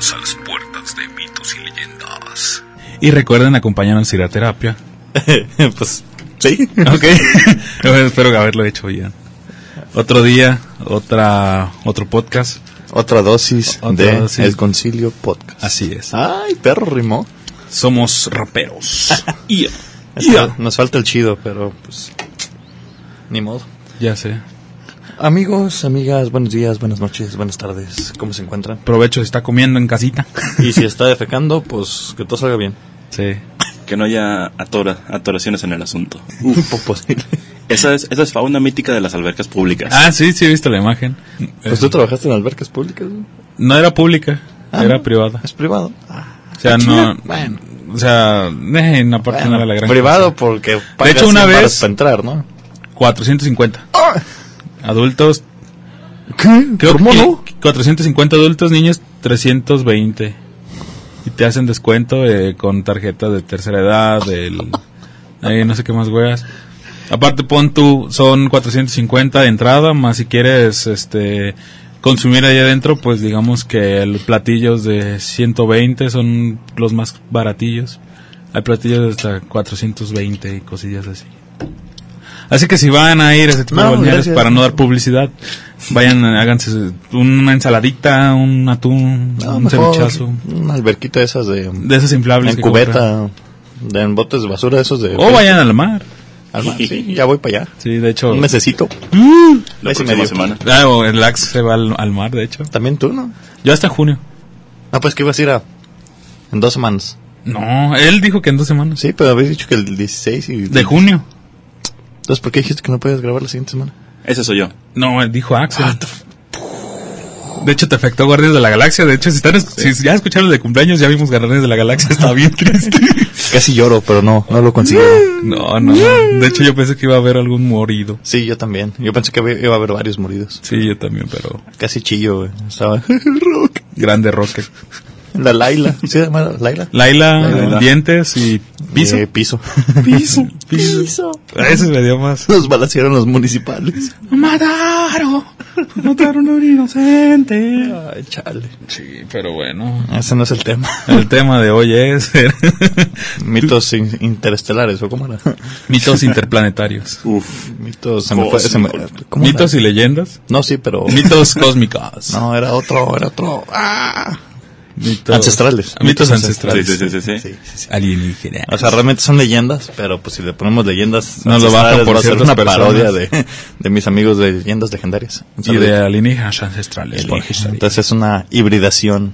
Bienvenidos a las puertas de mitos y leyendas. Y recuerden acompañarnos a ir a terapia. pues, sí. Ok. Espero haberlo hecho bien. Otro día, otra, otro podcast. Otra dosis Otra de dosis. El Concilio Podcast. Así es. Ay, perro rimó. Somos raperos. Ya. Ya. Nos falta el chido, pero pues. Ni modo. Ya sé. Amigos, amigas, buenos días, buenas noches, buenas tardes. ¿Cómo se encuentran? Provecho si está comiendo en casita. Y si está defecando, pues que todo salga bien. Sí. Que no haya atora, atoraciones en el asunto. Uf, posible. Esa es, esa es fauna mítica de las albercas públicas. Ah, sí, sí he visto la imagen. Pues tú trabajaste en albercas públicas, ¿no? No era pública, Ah, era no. privada. Es privado. O sea, no. Bueno. O sea, eh, en aparte no era la gran privado cosa. porque pagas hecho, una 100 varos vez- para entrar, ¿no? 450. Adultos, ¿Qué? creo ¿Cómo que no? 450 adultos, niños 320. Y te hacen descuento eh, con tarjeta de tercera edad, del eh, no sé qué más weas. Aparte pon tú son 450 de entrada, más si quieres este consumir ahí adentro, pues digamos que el platillos de 120 son los más baratillos. Hay platillos de hasta 420 y cosillas así. Así que si van a ir a ese tipo No, de balnearios gracias. para no dar publicidad, vayan, háganse una ensaladita, un atún, No, un cevichazo. Una alberquita de esas de... De esas inflables. en cubeta, de, en botes de basura esos de... O vayan al mar. Al mar, sí, ya voy para allá. Sí, de hecho. Un mesecito. la próxima medio. semana. Ah, o el Axe se va al, al mar, de hecho. También tú, ¿no? Yo hasta junio. Ah, pues que ibas a ir a... En dos semanas. No, él dijo que en dos semanas. Sí, pero habéis dicho que el 16 y... De junio. Entonces, ¿por qué dijiste que no podías grabar la siguiente semana? Ese soy yo. No, dijo Axel. De hecho, te afectó Guardianes de la Galaxia. De hecho, si, están, es- si ya escucharon el de cumpleaños, ya vimos Guardianes de la Galaxia. Está bien triste. Casi lloro, pero no, no lo consiguieron. No, no. De hecho, yo pensé que iba a haber algún morido. Sí, yo también. Yo pensé que iba a haber varios moridos. Sí, yo también, pero. Casi chillo, güey. Estaba... Rock. Grande Rocket. La Laila. ¿Sí se llama Laila? Laila, Laila. dientes y piso. Eh, piso. Piso. piso. Ese me dio más. Nos balancearon los municipales. Mataron. Mataron a un inocente. Ay, chale. Sí, pero bueno. Ese no es el tema. El tema de hoy es Mitos in- interestelares, ¿o cómo era? mitos interplanetarios. Uf. Mitos, se me fue, se me- ¿cómo Mitos era? y leyendas. No, sí, pero... Mitos cósmicos. No, era otro, era otro. Ah. Mitos Ancestrales. Mitos ancestrales. Sí, sí, sí, sí, sí. Sí, sí, sí. Alienígenas. O sea, realmente son leyendas, pero pues si le ponemos leyendas Nos lo bajan por va a ser una personas. parodia de, de mis amigos de leyendas legendarias. Y de alienígenas ancestrales. por. Entonces es una hibridación,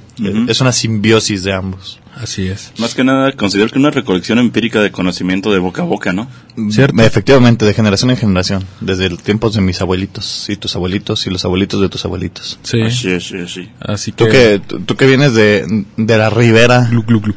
es una simbiosis de ambos. Así es. Más que nada, considero que una recolección empírica de conocimiento de boca a boca, ¿no? Cierto. Efectivamente, de generación en generación, desde los tiempos de mis abuelitos y tus abuelitos y los abuelitos de tus abuelitos. Sí. Así es, sí, sí. Así que. Tú que, tú, tú que vienes de, de la ribera, Glu, glu, glu.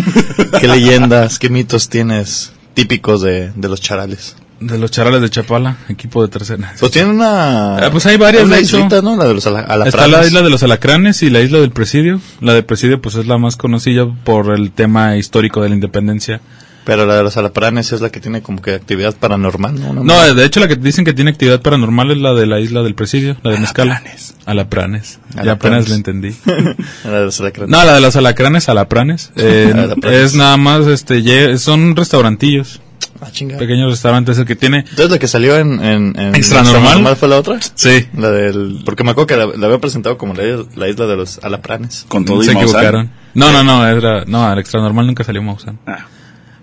¿qué leyendas, qué mitos tienes típicos de, de los charales? De los charales de Chapala, equipo de tercera. Pues tienen una... Ah, pues hay varias, una de hecho. islita, ¿no? La de los ala- Está la isla de los alacranes y la isla del presidio. La del presidio pues es la más conocida por el tema histórico de la independencia. Pero la de los alafranes es la que tiene como que actividad paranormal, ¿no? No, de hecho la que dicen que tiene actividad paranormal es la de la isla del presidio, la de Mezcala. Alapranes. Ya Alapranes. apenas la entendí. la de los alacranes. No, la de los alacranes, alapranes. Eh, Alapranes. es nada más, este, son restaurantillos, Ah, chinga. pequeños restaurantes, el que tiene... Entonces la que salió en... en, en Extra normal. fue la otra. Sí, La del... Porque me acuerdo que la, la había presentado como la, la isla de los alapranes. Con todo se equivocaron. No, no, no, era, no, el extra normal nunca salió Maussan. Ah,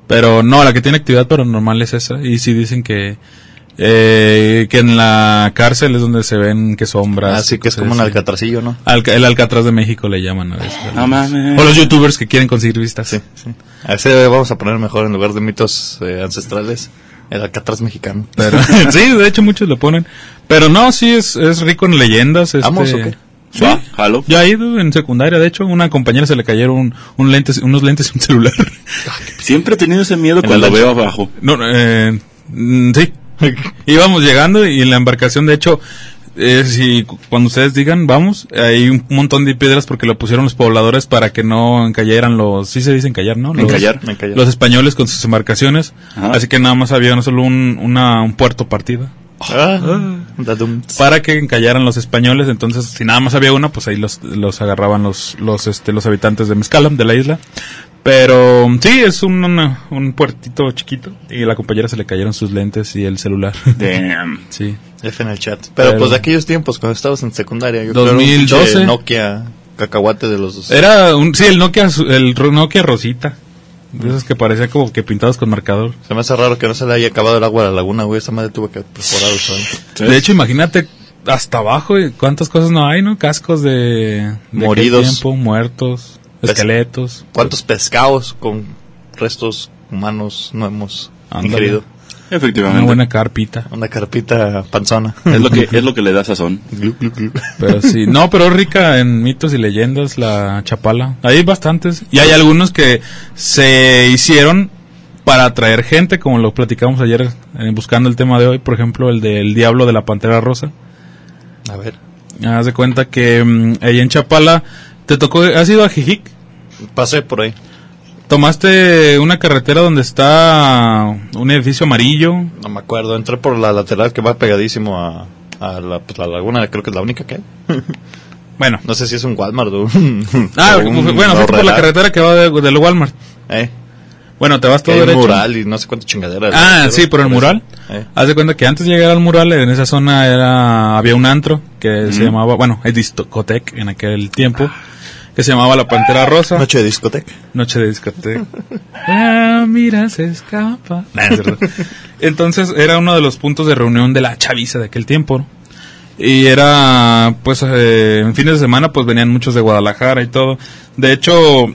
Pero no, la que tiene actividad paranormal es esa. Y sí dicen que, eh, que en la cárcel es donde se ven que sombras. Así y que es como un alcatracillo, ¿no? Alca- el Alcatraz de México le llaman a veces. no mames. O los youtubers que quieren conseguir vistas. Sí, sí. A ese vamos a poner mejor en lugar de mitos eh, ancestrales. El alcatraz mexicano. Pero, sí, de hecho muchos lo ponen. Pero no, sí, es, es rico en leyendas. Este, ¿Vamos o qué? Sí. Ya he ido en secundaria, de hecho, una compañera se le cayeron un, un lentes, unos lentes y un celular. Siempre he tenido ese miedo cuando lancha. veo abajo. No, eh, mm, sí. Íbamos llegando y en la embarcación, de hecho, eh, si cu- cuando ustedes digan, vamos, hay un montón de piedras porque lo pusieron los pobladores para que no encallaran los, sí se dice encallar, ¿no? Los, Encallar. Encallar. Los españoles con sus embarcaciones. Ajá. Así que nada más había no solo un, una, un puerto partida. Ah, para que encallaran los españoles. Entonces, si nada más había uno, pues ahí los, los agarraban los, los, este, los habitantes de Mezcala, de la isla. Pero sí, es un, una- un puertito chiquito y a la compañera se le cayeron sus lentes y el celular. Damn. sí. F en el chat. Pero, Pero- pues de aquellos tiempos, cuando estabas en secundaria. Yo creo era un 2012. pinche Nokia cacahuate de los... Era un, sí, el Nokia, el Nokia Rosita. De esos que parecía como que pintados con marcador. Se me hace raro que no se le haya acabado el agua a la laguna, güey. Esa madre tuvo que perforar el. De hecho, imagínate hasta abajo cuántas cosas no hay, ¿no? Cascos de, Moridos. tiempo, muertos, esqueletos. ¿Cuántos pescados con restos humanos no hemos Ándale. ingerido? Efectivamente. Una buena carpita. Una carpita panzona. Es lo que es lo que le da sazón. Pero sí, no, pero es rica en mitos y leyendas la Chapala. Hay bastantes. Y hay algunos que se hicieron para atraer gente, como lo platicamos ayer eh, buscando el tema de hoy. Por ejemplo, el del Diablo de la Pantera Rosa. A ver. Haz de cuenta que mm, ahí en Chapala te tocó, ¿has ido a Jijic? Pasé por ahí. Tomaste una carretera donde está un edificio amarillo. No me acuerdo. Entré por la lateral que va pegadísimo a, a la, pues, la laguna. Creo que es la única que hay. Bueno, No sé si es un Walmart o un... ah, o un bueno, fuiste por la carretera que va de- del Walmart. Eh, Bueno, te vas todo derecho. mural y no sé cuánta chingadera. Ah, sí, por el mural. Eh. Haz de cuenta que antes de llegar al mural, en esa zona era había un antro que se llamaba, bueno, es discotec en aquel tiempo, que se llamaba La Pantera Rosa. Noche de discoteca. Noche de discoteca. Ah, mira, se escapa. Nah, es cierto. Entonces era uno de los puntos de reunión de la chaviza de aquel tiempo. ¿no? Y era, pues, eh, en fines de semana, pues venían muchos de Guadalajara y todo. De hecho,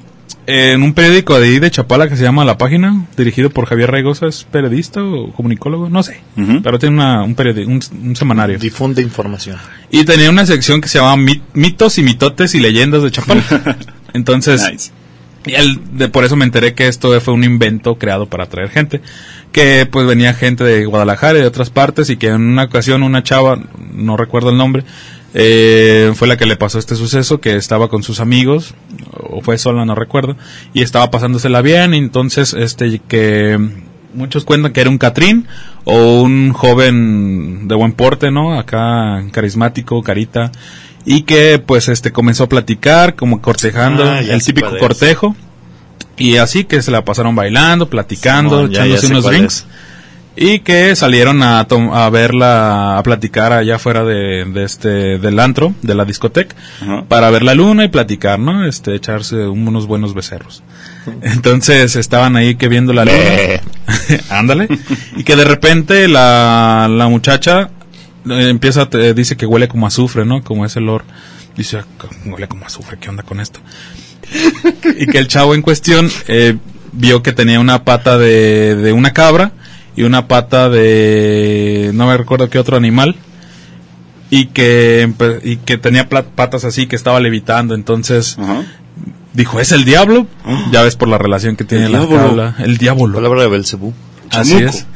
en un periódico de ahí de Chapala que se llama La Página, dirigido por Javier Raigosa, ¿es periodista o comunicólogo? No sé. Pero tiene una, un, un, un semanario. Difunde información. Y tenía una sección que se llamaba Mi- Mitos y Mitotes y Leyendas de Chapala. Entonces, Nice. y él, de, por eso me enteré que esto fue un invento creado para atraer gente. Que pues venía gente de Guadalajara y de otras partes y que en una ocasión una chava, no recuerdo el nombre, eh, fue la que le pasó este suceso, que estaba con sus amigos, o fue sola, no recuerdo, y estaba pasándosela bien, y entonces este que muchos cuentan que era un Catrín o un joven de buen porte, ¿no? Acá carismático, carita, y que pues este comenzó a platicar, como cortejando, Ah, el típico es. cortejo. Y así que se la pasaron bailando, platicando, Simón, ya- ya echándose unos drinks. es. Y que salieron a, tom- a verla, a platicar allá afuera de, de este, del antro, de la discoteca, para ver la luna y platicar, ¿no? Este, echarse unos buenos becerros. Entonces estaban ahí que viendo la luna. Ándale. y que de repente la, la muchacha eh, empieza, te- dice que huele como azufre, ¿no? Como ese olor. Dice, "Ah, huele como azufre, ¿qué onda con esto? y que el chavo en cuestión eh, vio que tenía una pata de, de una cabra y una pata de no me recuerdo qué otro animal y que y que tenía patas así que estaba levitando entonces Ajá. dijo es el diablo ya ves por la relación que tiene El la diablo. el diablo Palabra de Belcebú. Así es.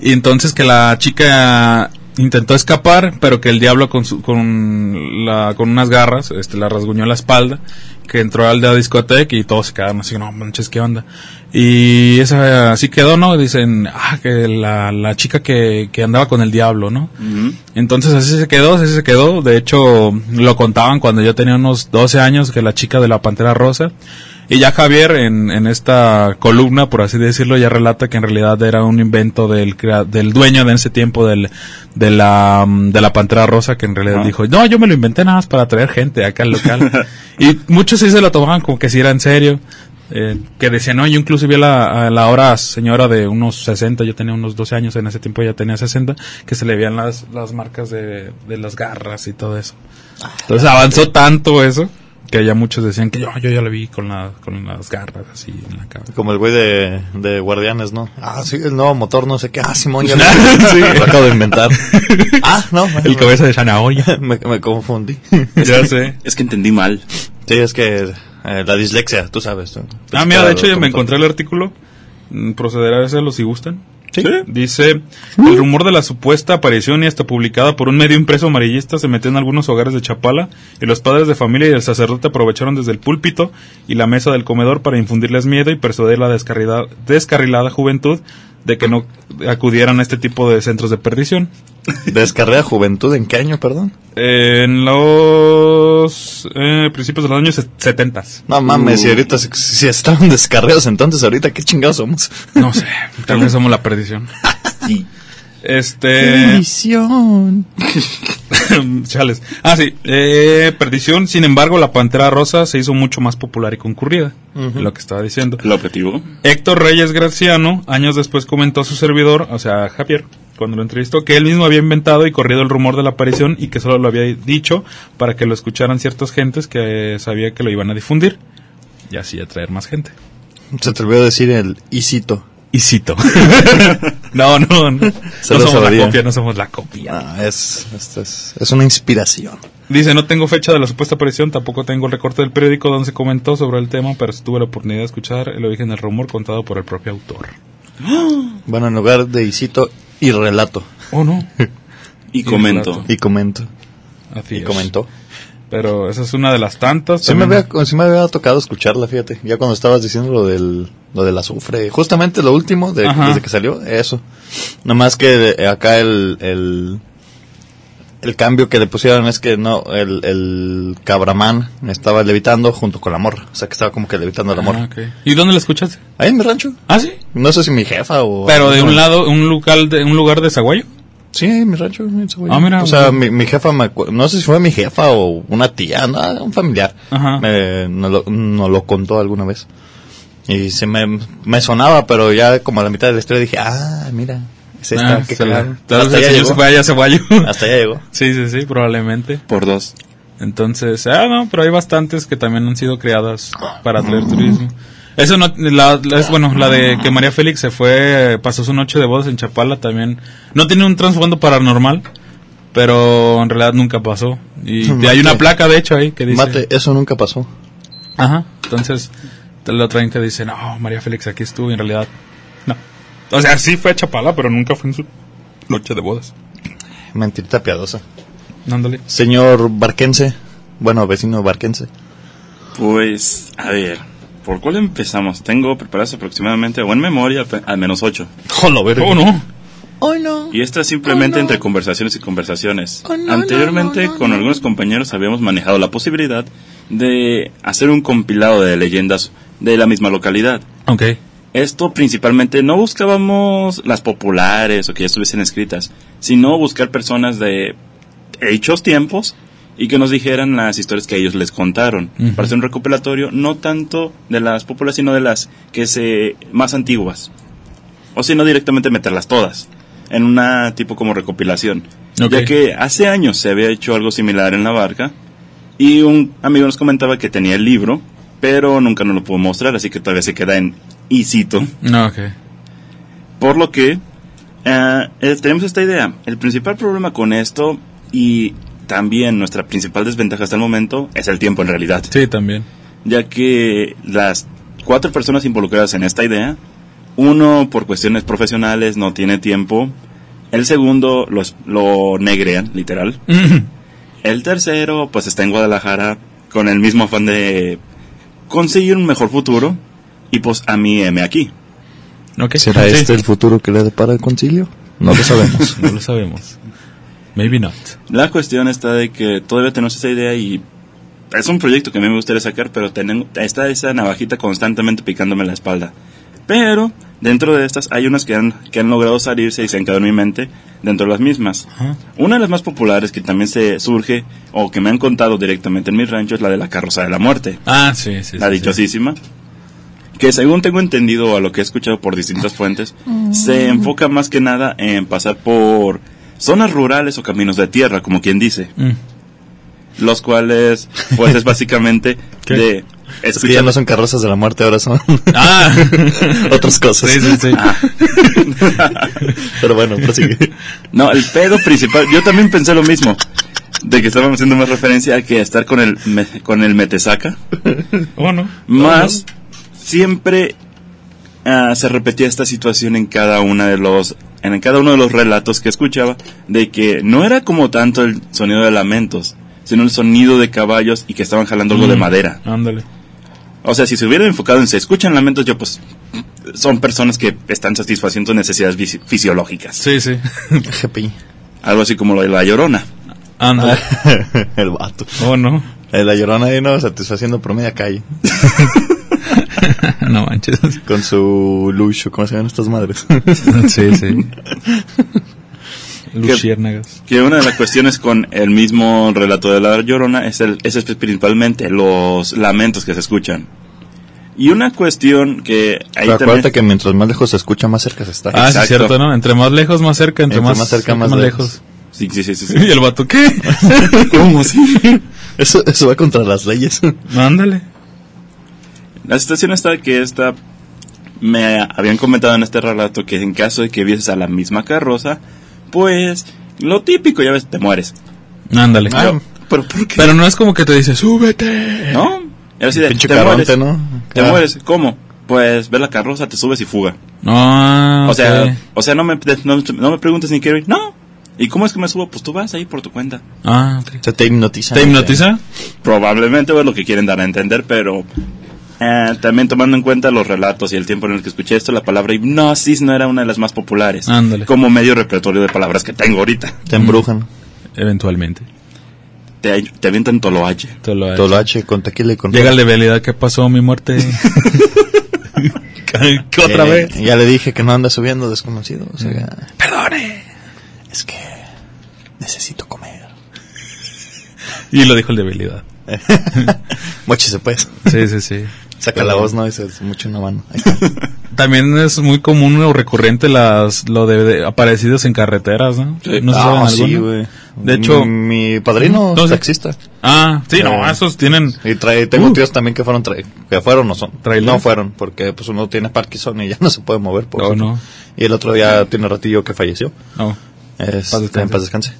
Y entonces que la chica intentó escapar, pero que el diablo con, su- con, la, con unas garras este, la rasguñó la espalda, que entró al de la discoteca y todos se quedaron así, no manches, ¿qué onda? Y esa así quedó, ¿no? Dicen, ah, que la, la chica que, que andaba con el diablo, ¿no? Ujú. Entonces así se quedó, así se quedó. De hecho, lo contaban cuando yo tenía unos 12 años, que la chica de la Pantera Rosa. Y ya Javier, en, en esta columna, por así decirlo, ya relata que en realidad era un invento del, del dueño de ese tiempo del, de, la, mm, de la Pantera Rosa, que en realidad dijo, no, yo me lo inventé nada más para traer gente acá al local. y muchos sí se lo tomaban como que si era en serio. eh, que decían, no, yo incluso vi a la, a la hora señora de unos 60, yo tenía unos 12 años, en ese tiempo ella tenía 60, que se le veían las, las marcas de, de las garras y todo eso. Entonces avanzó tanto eso, que ya muchos decían que yo, yo ya lo vi con, la, con las garras así en la cabeza. Como el güey de, de Guardianes, ¿no? Ah, sí, el nuevo motor, no sé qué. Ah, Simón, ya lo, Sí. lo acabo de inventar. Ah, no. El cabeza de zanahoria. Me, me confundí. ya sé. Es que entendí mal. Sí, es que eh, la dislexia, tú sabes. Ah, mira, de hecho ya me encontré el artículo. Mm, Procederá a hacerlo si gustan. Sí. Dice, el rumor de la supuesta aparición y hasta publicada por un medio impreso amarillista se metió en algunos hogares de Chapala y los padres de familia y el sacerdote aprovecharon desde el púlpito y la mesa del comedor para infundirles miedo y persuadir la descarrilada, descarrilada juventud de que no acudieran a este tipo de centros de perdición. Descarrea Juventud, ¿en qué año, perdón? En los eh, principios de los años 70. No mames, si ahorita si, si estaban descarreados entonces, ahorita qué chingados somos. No sé, tal vez somos la perdición. Sí. Este. Visión. Chales. Ah, sí. Eh, perdición. Sin embargo, la Pantera Rosa se hizo mucho más popular y concurrida. Lo que estaba diciendo. El objetivo. Héctor Reyes Graciano, años después comentó a su servidor, o sea, Javier, cuando lo entrevistó, que él mismo había inventado y corrido el rumor de la aparición y que solo lo había dicho para que lo escucharan ciertas gentes que sabía que lo iban a difundir y así atraer más gente. Se atrevió a decir el Isito. Y cito. no, no, no. No somos la sabría. copia, no somos la copia. Ah, es, es, es una inspiración. Dice, no tengo fecha de la supuesta aparición, tampoco tengo el recorte del periódico donde se comentó sobre el tema, pero tuve la oportunidad de escuchar el origen del rumor contado por el propio autor. Bueno, en lugar de Isito y relato. Oh, no. Y comento. Y comento. Así Y es. comentó. Pero esa es una de las tantas. Sí me, había, sí me había tocado escucharla, fíjate. Ya cuando estabas diciendo lo del, lo del azufre. Justamente lo último, de, desde que salió, eso. Nomás que eh, acá el, el, el cambio que le pusieron es que no, el, el cabramán estaba levitando junto con la morra. O sea que estaba como que levitando a la Ah, morra. ¿Y dónde la escuchaste? Ahí en mi rancho. Ah, sí. No sé si mi jefa o... Pero de no, un lado, un lugar de, un lugar de Zaguayo. Sí, en mi rancho. güey. Ah, mira, O sea, mi, mi jefa, me no sé si fue mi jefa o una tía, no, un familiar. Ajá. Me, nos, lo, nos lo contó alguna vez. Y se me, me sonaba, pero ya como a la mitad de la historia dije, ah, mira, es esta, Ah, qué se la- cagado. Tal vez Hasta el allá señor se llegó. fue allá. Hasta allá llegó. sí, sí, sí, probablemente. Por dos. Entonces, ah, no, pero hay bastantes que también han sido creadas para atraer turismo. Eso no, la, la- es bueno, la de que María Félix se fue, pasó su noche de bodas en Chapala también. No tiene un trasfondo paranormal, pero en realidad nunca pasó. Y Mate. hay una placa, de hecho, ahí que dice. Mate, eso nunca pasó. Ajá. Entonces, te lo traen que dice, no, María Félix aquí estuvo y en realidad, no. O sea, sí fue a Chapala, pero nunca fue en su noche de bodas. Mentirita piadosa. Ándale. Señor Barquense, bueno, vecino Barquense. Pues, a ver, ¿por cuál empezamos? Tengo preparados aproximadamente, o en memoria, al menos ocho. Jolo, verga. Oh, no. Hoy no. Y esto es simplemente entre conversaciones y conversaciones. Anteriormente, con algunos compañeros habíamos manejado la posibilidad de hacer un compilado de leyendas de la misma localidad. Ok. Esto principalmente no buscábamos las populares o que ya estuviesen escritas, sino buscar personas de hechos tiempos y que nos dijeran las historias que ellos les contaron. Para hacer un recopilatorio no tanto de las populares, sino de las que se más antiguas. O si no directamente meterlas todas en una tipo como recopilación. Ya que hace años se había hecho algo similar en la barca y un amigo nos comentaba que tenía el libro, pero nunca nos lo pudo mostrar, así que todavía se queda en Isito. No, ok. Por lo que eh, eh, tenemos esta idea. El principal problema con esto y también nuestra principal desventaja hasta el momento es el tiempo en realidad. Sí, también. Ya que las cuatro personas involucradas en esta idea, uno por cuestiones profesionales no tiene tiempo, el segundo los, lo negrean, literal. El tercero pues está en Guadalajara con el mismo afán de conseguir un mejor futuro y pues a mí M aquí. Ok. ¿Será Sí. este el futuro que le depara el concilio? No lo sabemos. No lo sabemos. Maybe not. La cuestión está de que todavía tenemos esa idea y es un proyecto que a mí me gustaría sacar, pero tengo, está esa navajita constantemente picándome la espalda. Pero dentro de estas hay unas que han, que han logrado salirse y se han quedado en mi mente dentro de las mismas. Ajá. Una de las más populares que también se surge o que me han contado directamente en mi rancho es la de la carroza de la muerte. Ah, sí, sí. la sí, dichosísima. Que según tengo entendido a lo que he escuchado por distintas fuentes, se enfoca más que nada en pasar por zonas rurales o caminos de tierra, como quien dice. Mm. Los cuales, pues es básicamente ¿Qué? de es que ya no son carrozas de la muerte, ahora son Ah. otras cosas. sí, sí, sí. Pero bueno, prosigue. No, el pedo principal, yo también pensé lo mismo, de que estábamos haciendo más referencia a que estar con el, me- con el metesaca, Oh, no. más siempre ah, se repetía esta situación en cada una de los, en cada uno de los relatos que escuchaba, de que no era como tanto el sonido de lamentos, sino el sonido de caballos y que estaban jalando algo de Mm. madera. Ándale. O sea, si se hubieran enfocado en se escuchan lamentos, yo pues son personas que están satisfaciendo necesidades fisi- fisiológicas. Sí, sí. GPI. Algo así como lo de la llorona. Ándale. el vato. Oh, no. Eh, La llorona ahí, ¿no? Satisfaciendo por media calle. no manches. Con su lucho, ¿cómo se llaman estas madres? sí, sí. Luciérnagas. Que una de las cuestiones con el mismo relato de la llorona es, el, es principalmente los lamentos que se escuchan. Y una cuestión que ahí Pero acuérdate también- que mientras más lejos se escucha, más cerca se está. Ah, sí, Exacto. cierto, ¿no? Entre más lejos, más cerca. Entre, Entre más, más cerca, más lejos. Sí, sí, sí, sí, sí. Y el vato, ¿qué? ¿Cómo así? Eso, eso va contra las leyes. Ándale. La situación está que esta me habían comentado en este relato que en caso de que vieses a la misma carroza, pues lo típico, ya ves, te mueres. Ándale. Ah, ¿Pero por qué? Pero no es como que te dice, súbete. ¿No? Era así de, Pinche te caronte, mueres. ¿no? Te mueres. ¿Cómo? Pues ve la carroza, te subes y fuga. No. O sea, o sea no, me, no, no me preguntes ni quiero ir. No. ¿Y cómo es que me subo? Pues tú vas ahí por tu cuenta. Ah, ok. Se te hipnotiza. ¿Te hipnotiza? Probablemente es lo que quieren dar a entender, pero eh, también tomando en cuenta los relatos y el tiempo en el que escuché esto, la palabra hipnosis no era una de las más populares. Ándale. Como medio repertorio de palabras que tengo ahorita. Te embrujan. Eventualmente. Te, te avientan toloache. Lo H con tequila y con Llega el de realidad, ¿qué pasó? Mi muerte. ¿Qué otra Eh, vez? Ya le dije que no anda subiendo desconocido. O sea, Perdone. es que necesito comer. Y lo dijo el de habilidad. Mochise pues. Sí, sí, sí. Saca la voz, ¿no? Ese es mucho una mano. Ahí está. También es muy común o recurrente las lo de, de aparecidos en carreteras, ¿no? No sé si Ah, saben sí, güey. De hecho- mi padrino No, es sí. taxista. Ah, sí, no, Eh, esos tienen Y trae, tengo Uh. tíos también que fueron, que fueron no son. ¿Trailer? No fueron, porque pues uno tiene Parkinson y ya no se puede mover. Por Oh, eso. no. Y el otro ya tiene ratillo que falleció. no. Es, Paz descanse. en paz descanse.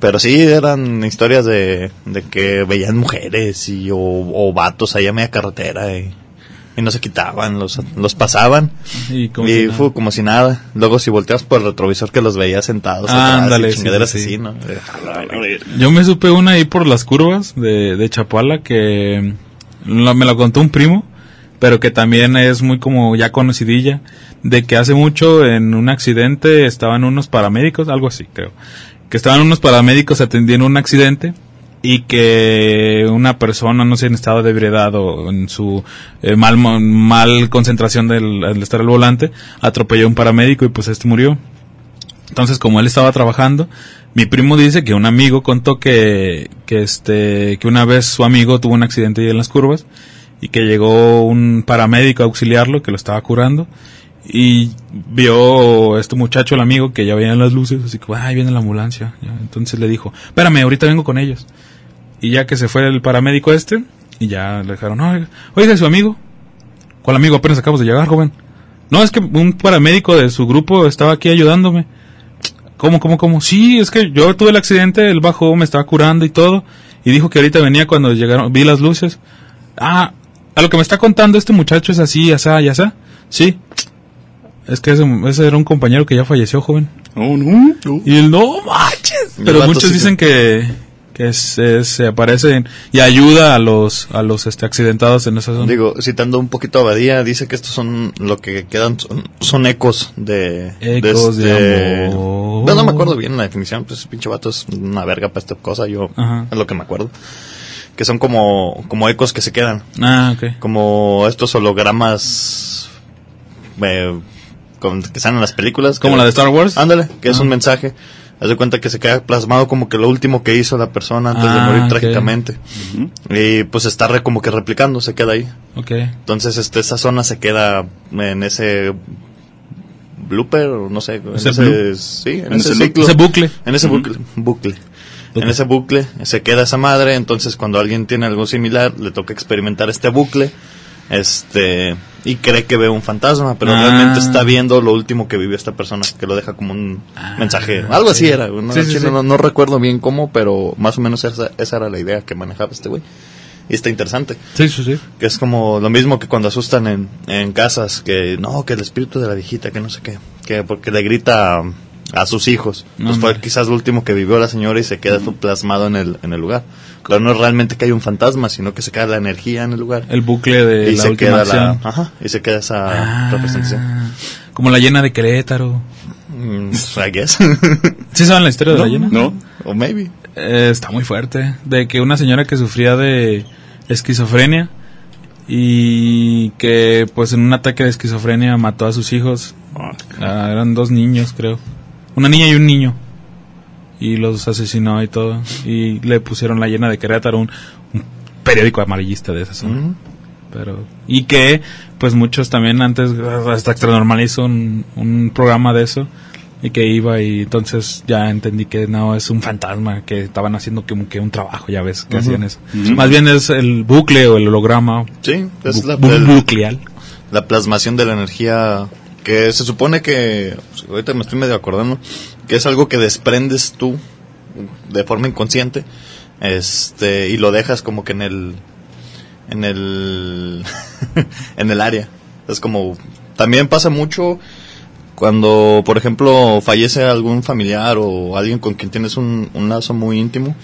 Pero sí, eran historias de, de que veían mujeres y, o, o vatos allá a media carretera y, y no se quitaban, los, los pasaban. Y como y si fue como si nada. Luego si volteas por el retrovisor que los veías sentados Ah, atrás, ándale, sí, sí, Yo me supe una ahí por las curvas de, de Chapala que la- me la contó un primo, pero que también es muy como ya conocidilla, de que hace mucho en un accidente estaban unos paramédicos, algo así creo, que estaban unos paramédicos atendiendo un accidente y que una persona, no sé, en estado de ebriedad o en su eh, mal, mal concentración del, al estar al volante, atropelló a un paramédico y pues este murió. Entonces, como él estaba trabajando, mi primo dice que un amigo contó que, que este, que una vez su amigo tuvo un accidente ahí en las curvas y que llegó un paramédico a auxiliarlo, que lo estaba curando y vio este muchacho, el amigo, que ya veían las luces, así que, ay, viene la ambulancia. Ya, Entonces le dijo, espérame, ahorita vengo con ellos. Y ya que se fue el paramédico este, y ya le dijeron, oiga, oiga, su amigo. ¿Cuál amigo? Apenas acabamos de llegar, joven. No, es que un paramédico de su grupo estaba aquí ayudándome. ¿Cómo, cómo, cómo? Sí, es que yo tuve el accidente, él bajó, me estaba curando y todo. Y dijo que ahorita venía cuando llegaron, vi las luces. Ah, a lo que me está contando este muchacho es así, asá, y asá. Sí. Es que ese, ese era un compañero que ya falleció, joven. Oh, no. Y él, no manches. Pero muchos sí dicen que, que se, se aparecen y ayuda a los, a los este, accidentados en esa zona. Digo, citando un poquito a Badía, dice que estos son lo que quedan, son, son ecos de... Ecos de este- amor. No, no me acuerdo bien la definición, pues pinche vato es una verga para esta cosa, yo Ajá. es lo que me acuerdo. Que son como, como ecos que se quedan, Ah, ok. como estos hologramas eh, con- que salen en las películas. Como la de Star Wars. Ándale, que es un mensaje. Haz de cuenta que se queda plasmado como que lo último que hizo la persona antes de Ah, morir trágicamente. Y pues está re- como que replicando, se queda ahí. Ok. Entonces, este, esa zona se queda en ese blooper, o no sé, en Ese sí, en, en ese, ese ciclo. Ese bucle. En ese bucle, bucle. En ese bucle se queda esa madre, entonces cuando alguien tiene algo similar, le toca experimentar este bucle, este, y cree que ve un fantasma, pero Ah. realmente está viendo lo último que vivió esta persona, que lo deja como un mensaje. Algo así era, no, Sí, sí. No, no recuerdo bien cómo, pero más o menos esa, esa era la idea que manejaba este güey. Y está interesante. Sí, sí, sí. Que es como lo mismo que cuando asustan en, en casas, que no, que el espíritu de la viejita, que no sé qué, que porque le grita a, sus hijos. No, pues fue quizás lo último que vivió la señora y se queda plasmado en el, en el lugar. Pero no es realmente que hay un fantasma, sino que se queda la energía en el lugar. El bucle de y la se última queda la, ajá, y se queda esa Ah, representación. Como la llena de Querétaro. Mm, I guess. ¿Sí saben la historia de la ballena? ¿No? o maybe. Eh, está muy fuerte. De que una señora que sufría de esquizofrenia y que pues en un ataque de esquizofrenia mató a sus hijos. Ah, eran dos niños, creo. Una niña y un niño. Y los asesinó y todo. Y le pusieron la llena de Querétaro, un, un periódico amarillista de esa zona. Ujú. Pero, y que, pues muchos también antes, hasta Extranormal hizo un, un programa de eso. Y que iba y entonces ya entendí que no, es un fantasma, que estaban haciendo como que un trabajo, ya ves, que hacían eso. Más bien es el bucle o el holograma. Sí, es bu- la, bu- el- bucleal. la plasmación de la energía que se supone que, pues, ahorita me estoy medio acordando, que es algo que desprendes tú de forma inconsciente este y lo dejas como que en el en el en el área. Es como también pasa mucho cuando por ejemplo fallece algún familiar o alguien con quien tienes un, un lazo muy íntimo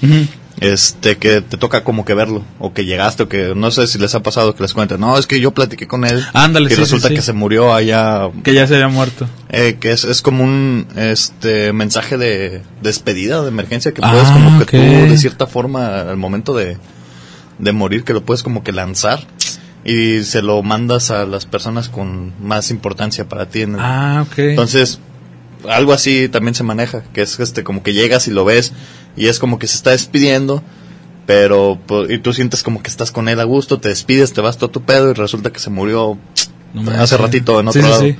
este que te toca como que verlo o que llegaste o que no sé si les ha pasado que les cuenten no es que yo platiqué con él Ándale, y sí, resulta sí. que se murió allá Que ya se había muerto. eh, que es, es como un este mensaje de despedida de emergencia que Ah, puedes como que tú de cierta forma al momento de, de morir que lo puedes como que lanzar y se lo mandas a las personas con más importancia para ti en el- Ah, ok. entonces algo así también se maneja que es este como que llegas y lo ves y es como que se está despidiendo pero pues, y tú sientes como que estás con él a gusto te despides te vas todo tu pedo y resulta que se murió No me hace hace. ratito en otro sí, lado sí.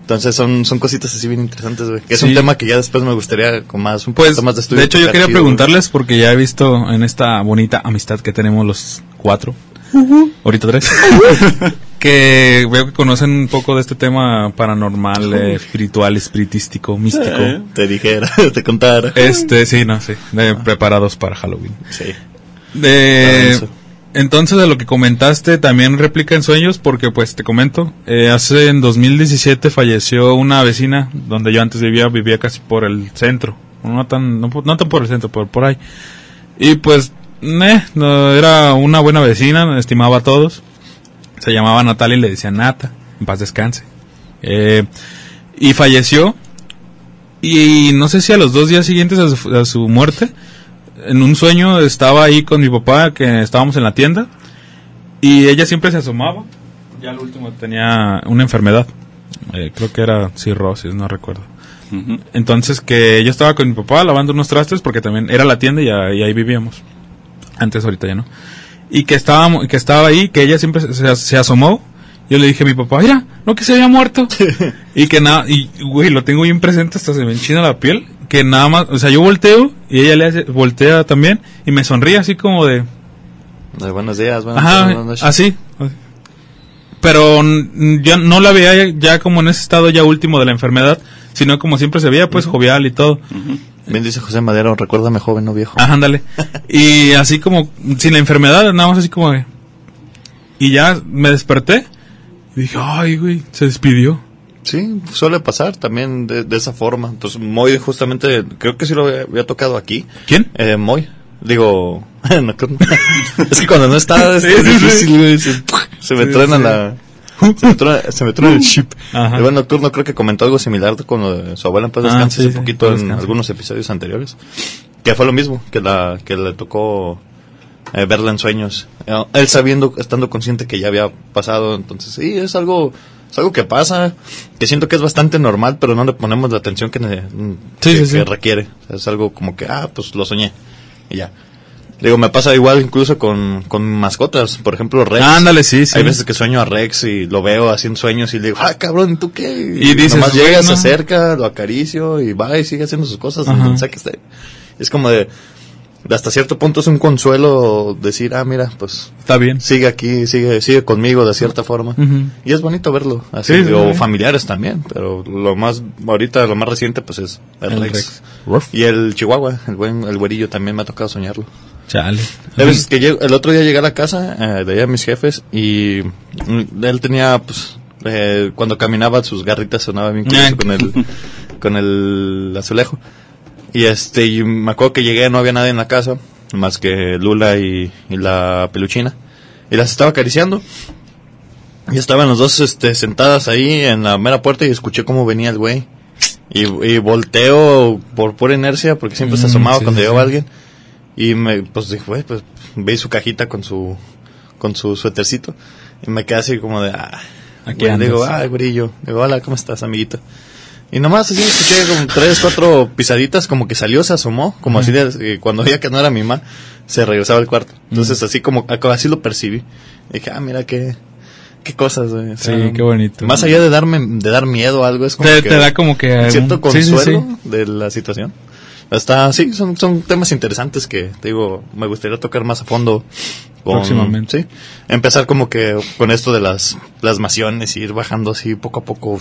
entonces son, son cositas así bien interesantes, güey. Que es Sí. un tema que ya después me gustaría con más, un Pues, poquito más de estudio. de hecho, yo quería chido, preguntarles, porque ya he visto en esta bonita amistad que tenemos los cuatro, ahorita tres, que veo que conocen un poco de este tema paranormal, eh, espiritual, espiritístico, místico. güey. Te dijera, te contara. Este, sí, no, sí, de- preparados para Halloween. Sí. Entonces, de lo que comentaste, también réplica en sueños, porque pues te comento, eh, hace en 2017 falleció una vecina donde yo antes vivía, vivía casi por el centro, no tan, no, no tan por el centro, por, por ahí. Y pues, eh, no, era una buena vecina, estimaba a todos. Se llamaba Natalia y le decían Nata, en paz descanse. Eh, y falleció. Y no sé si a los dos días siguientes a su, a su muerte, en un sueño estaba ahí con mi papá, que estábamos en la tienda, y ella siempre se asomaba. Ya al último tenía una enfermedad, eh, creo que era cirrosis, no recuerdo. Entonces que yo estaba con mi papá lavando unos trastes, porque también era la tienda y, a- y ahí vivíamos. Antes, ahorita ya no. Y que estábamos, que estaba ahí, que ella siempre se, asomó. Yo le dije a mi papá, mira, no que se había muerto. y que nada, y güey, lo tengo bien presente, hasta se me enchina la piel. Que nada más, o sea, yo volteo y ella le hace, voltea también y me sonríe así como de, De buenos días, buenas ajá, buenas noches. así. Pero yo no la veía ya, ya como en ese estado ya último de la enfermedad, sino como siempre se veía, pues jovial y todo. Bien dice José Madero, recuérdame joven, no viejo. Ajá, ándale. Y así como, sin la enfermedad, nada más así como de... Y ya me desperté y dije, ay, güey, se despidió. Sí, suele pasar también de, de esa forma. Entonces, Moy justamente, creo que sí lo había, había tocado aquí. ¿Quién? Eh, Moy. Digo, es que cuando no está es Sí, difícil, güey, Se, se me Sí, truena sí. la... Se me truena, se me truena el chip. Ajá. El buen nocturno creo que comentó algo similar con lo de su abuela en paz Ah, descanse sí, hace sí, poquito en algunos episodios anteriores. Que fue lo mismo, que la que le tocó eh, verla en sueños. Eh, él sabiendo, estando consciente que ya había pasado. Entonces, sí, es algo, es algo que pasa, que siento que es bastante normal, pero no le ponemos la atención que, Sí, que, que requiere. O sea, es algo como que, ah, pues lo soñé. Y ya. Digo, me pasa igual incluso con, con mascotas. Por ejemplo, Rex. Ándale, sí, sí. Hay veces que sueño a Rex y lo veo en sueños y le digo, ah, cabrón, ¿tú qué? Y dices, nomás llega, se acerca, lo acaricio y va y sigue haciendo sus cosas. Sea que esté. Es como de, de hasta cierto punto es un consuelo decir, ah, mira, pues Está bien. sigue aquí, sigue, sigue conmigo de cierta forma. Y es bonito verlo, así, Sí, o familiares también, pero lo más, ahorita lo más reciente pues es el, El Rex. Rex. Y el Chihuahua, el buen, el güerillo también me ha tocado soñarlo. Chale. Veces que el otro día llegué a la casa eh, de allá mis jefes y mm, él tenía, pues, eh, cuando caminaba sus garritas sonaba bien curioso Ay. con el, con el azulejo. Y este, y me acuerdo que llegué, no había nadie en la casa, más que Lula y, y la peluchina. Y las estaba acariciando. Y estaban los dos, este, sentadas ahí en la mera puerta y escuché cómo venía el güey. Y, y volteo por pura inercia, porque siempre se Mm, asomaba sí, cuando sí, llegaba alguien. Y me, pues dije, güey, pues veí su cajita con su, con su suétercito. Y me quedé así como de, ah, Aquí digo, ah, brillo. Digo, hola, ¿cómo estás, amiguito? Y nomás así escuché como tres, cuatro pisaditas, como que salió, se asomó, como así de, eh, cuando veía que no era mi mamá, se regresaba al cuarto. Entonces así como, así lo percibí. Y dije, ah, mira qué, qué cosas, güey. O sea, Sí, qué bonito. Más allá de darme, de dar miedo o algo, es como Te, que te da como que... cierto algún- sí, sí, consuelo sí. de la situación. Está, sí, son, son temas interesantes que, te digo, me gustaría tocar más a fondo. con- Próximamente. Sí. Empezar como que con esto de las plasmaciones y ir bajando así poco a poco.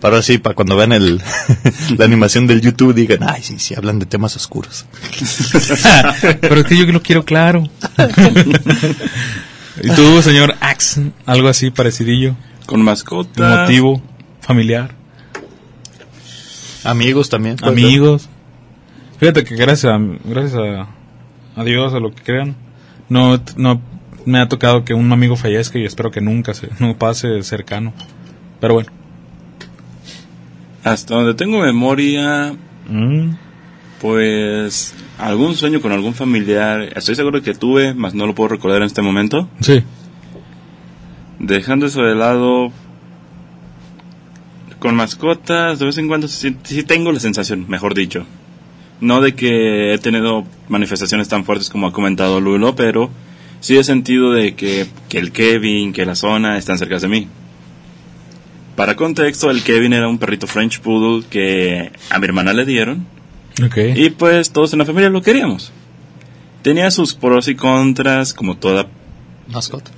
Para así, para cuando vean el, la animación del YouTube digan, ay, sí, sí, hablan de temas oscuros. Pero es que yo lo quiero claro. ¿Y tú, señor Axe? Algo así parecidillo. Con mascotas. Motivo, familiar, Amigos también. amigos. Fíjate que gracias a, gracias a, a Dios, a lo que crean, no, no me ha tocado que un amigo fallezca y espero que nunca se, no pase cercano. Pero bueno. Hasta donde tengo memoria, Mm, pues algún sueño con algún familiar. Estoy seguro que tuve, mas no lo puedo recordar en este momento. sí. Dejando eso de lado, con mascotas, de vez en cuando sí, sí tengo la sensación, mejor dicho. No de que he tenido manifestaciones tan fuertes como ha comentado Lulo, pero sí he sentido de que, que el Kevin, que la zona están cerca de mí. Para contexto, el Kevin era un perrito French Poodle que a mi hermana le dieron. Ok. Y pues todos en la familia lo queríamos. Tenía sus pros y contras, como toda Mascota.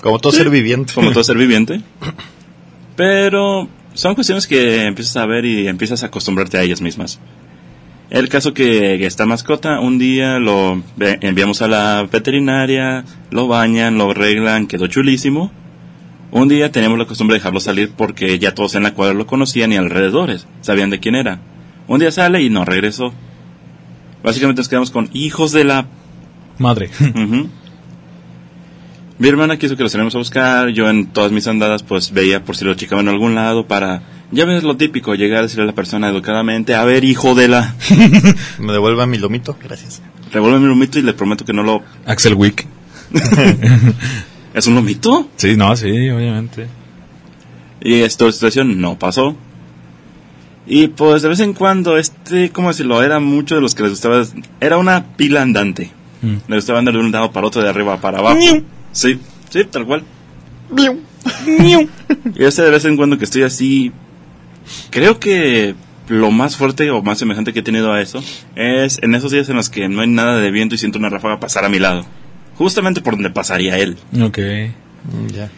Como todo ser viviente. como todo ser viviente. Pero son cuestiones que empiezas a ver y empiezas a acostumbrarte a ellas mismas. El caso que, esta mascota, un día lo enviamos a la veterinaria, lo bañan, lo arreglan, quedó chulísimo. Un día teníamos la costumbre de dejarlo salir porque ya todos en la cuadra lo conocían y alrededores, sabían de quién era. Un día sale y no regresó. Básicamente nos quedamos con hijos de la Madre. Mi hermana quiso que lo saliéramos a buscar. Yo en todas mis andadas pues veía por si lo checaban en algún lado para... Ya ves lo típico, llegar a decirle a la persona educadamente, a ver hijo de la... Me devuelva mi lomito. Gracias. Revuelve mi lomito y le prometo que no lo... Axel Wick. ¿Es un lomito? Sí, no, sí, obviamente. Y esta situación no pasó. Y pues de vez en cuando este, ¿cómo decirlo? Era mucho de los que les gustaba... Era una pila andante. Mm. Le gustaba andar de un lado para otro, de arriba para abajo. Sí, sí, tal cual. Y ese de vez en cuando que estoy así, creo que lo más fuerte o más semejante que he tenido a eso es en esos días en los que no hay nada de viento y siento una ráfaga pasar a mi lado. Justamente por donde pasaría él. Ok. Mm, Ya.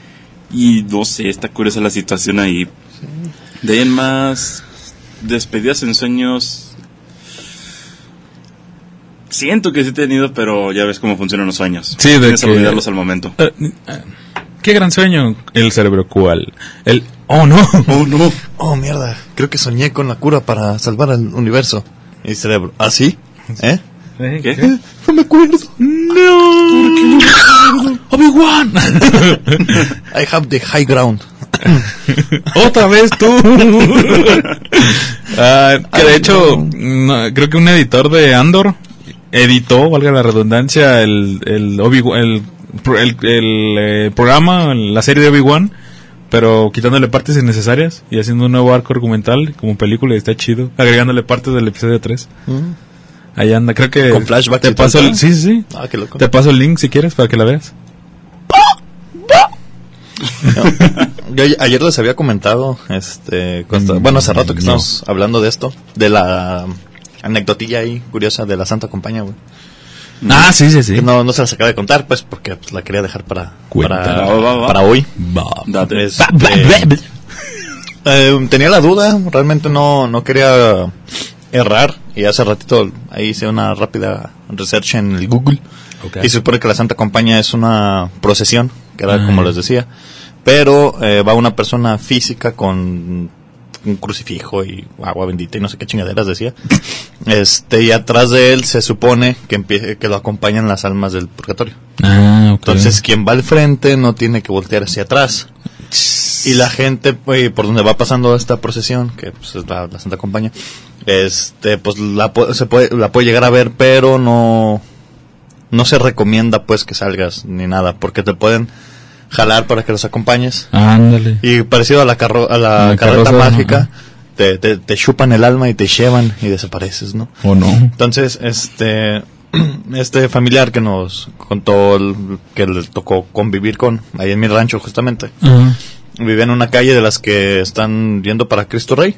Y no sé, está curiosa la situación ahí. De ahí en más, despedidas en sueños. Siento que sí he tenido, pero ya ves cómo funcionan los sueños. Sí, de Tienes que olvidarlos al momento. Eh, eh, qué gran sueño. El cerebro cual. El... Oh, no. Oh, no. Oh, mierda. Creo que soñé con la cura para salvar al universo. Y cerebro. ¿Ah, sí? ¿Eh? ¿Qué? No me acuerdo. No. Obi-Wan. I have the high ground. Otra vez tú. Ah, que de hecho, no, creo que un editor de Andor editó, valga la redundancia, el, el, Obi el, el, el, eh, programa, la serie de Obi-Wan, pero quitándole partes innecesarias y haciendo un nuevo arco argumental como película y está chido, agregándole partes del episodio 3. Ahí anda, creo que... Con flashbacks Te paso el sí, sí, sí. Ah, qué loco. Te paso el link si quieres para que la veas. Yo a- ayer les había comentado, este, bueno, hace rato que No. estamos hablando de esto, de la anecdotilla ahí curiosa de la Santa Compañía, güey. Ah, sí, sí, sí. No, no se las acaba de contar, pues, porque pues, la quería dejar para, para, Va, va, va. para hoy. Este, eh, tenía la duda, realmente no, no quería errar, y hace ratito ahí hice una rápida research en el Google, y se supone que la Santa Compañía es una procesión, que era Ah. como les decía, pero eh, va una persona física con un crucifijo y agua bendita y no sé qué chingaderas decía. Este, y atrás de él se supone que empie- que lo acompañan las almas del purgatorio. Ah. Entonces, quien va al frente no tiene que voltear hacia atrás. Y la gente, pues, por donde va pasando esta procesión, que pues, es la, la Santa Compañía, este, pues la, se puede, la puede llegar a ver, pero no, no se recomienda pues que salgas ni nada, porque te pueden jalar para que los acompañes. Ándale. Y parecido a la, carro, a la La carreta carroza, mágica, te, te, te chupan el alma y te llevan y desapareces, ¿no? ¿O no? Entonces, este, este familiar que nos contó el- que le tocó convivir con, ahí en mi rancho justamente, Ajá. vivía en una calle de las que están yendo para Cristo Rey.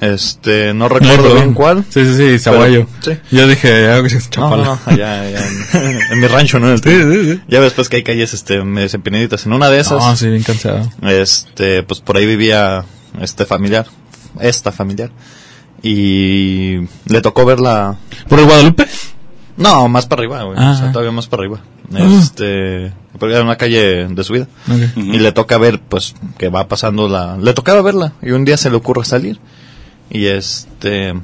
Este, no recuerdo bien cuál. Sí, sí, sí, Zaguayo. sí. Yo dije, algo que es No, Chapala. no, no, allá, allá en, en mi rancho, ¿no? En el tuyo. Ya ves pues que hay calles, este, empinaditas. En una de esas, No, sí, bien cansado. este, pues por ahí vivía este familiar, esta familiar. Y le tocó verla, ¿Por el Guadalupe? no, más para arriba, güey. Ah. O sea, todavía más para arriba. Ah. Este, porque era una calle de subida. Ok. Ujú. Y le toca ver, pues, que va pasando la... Le tocaba verla. Y un día se le ocurre salir. Y este...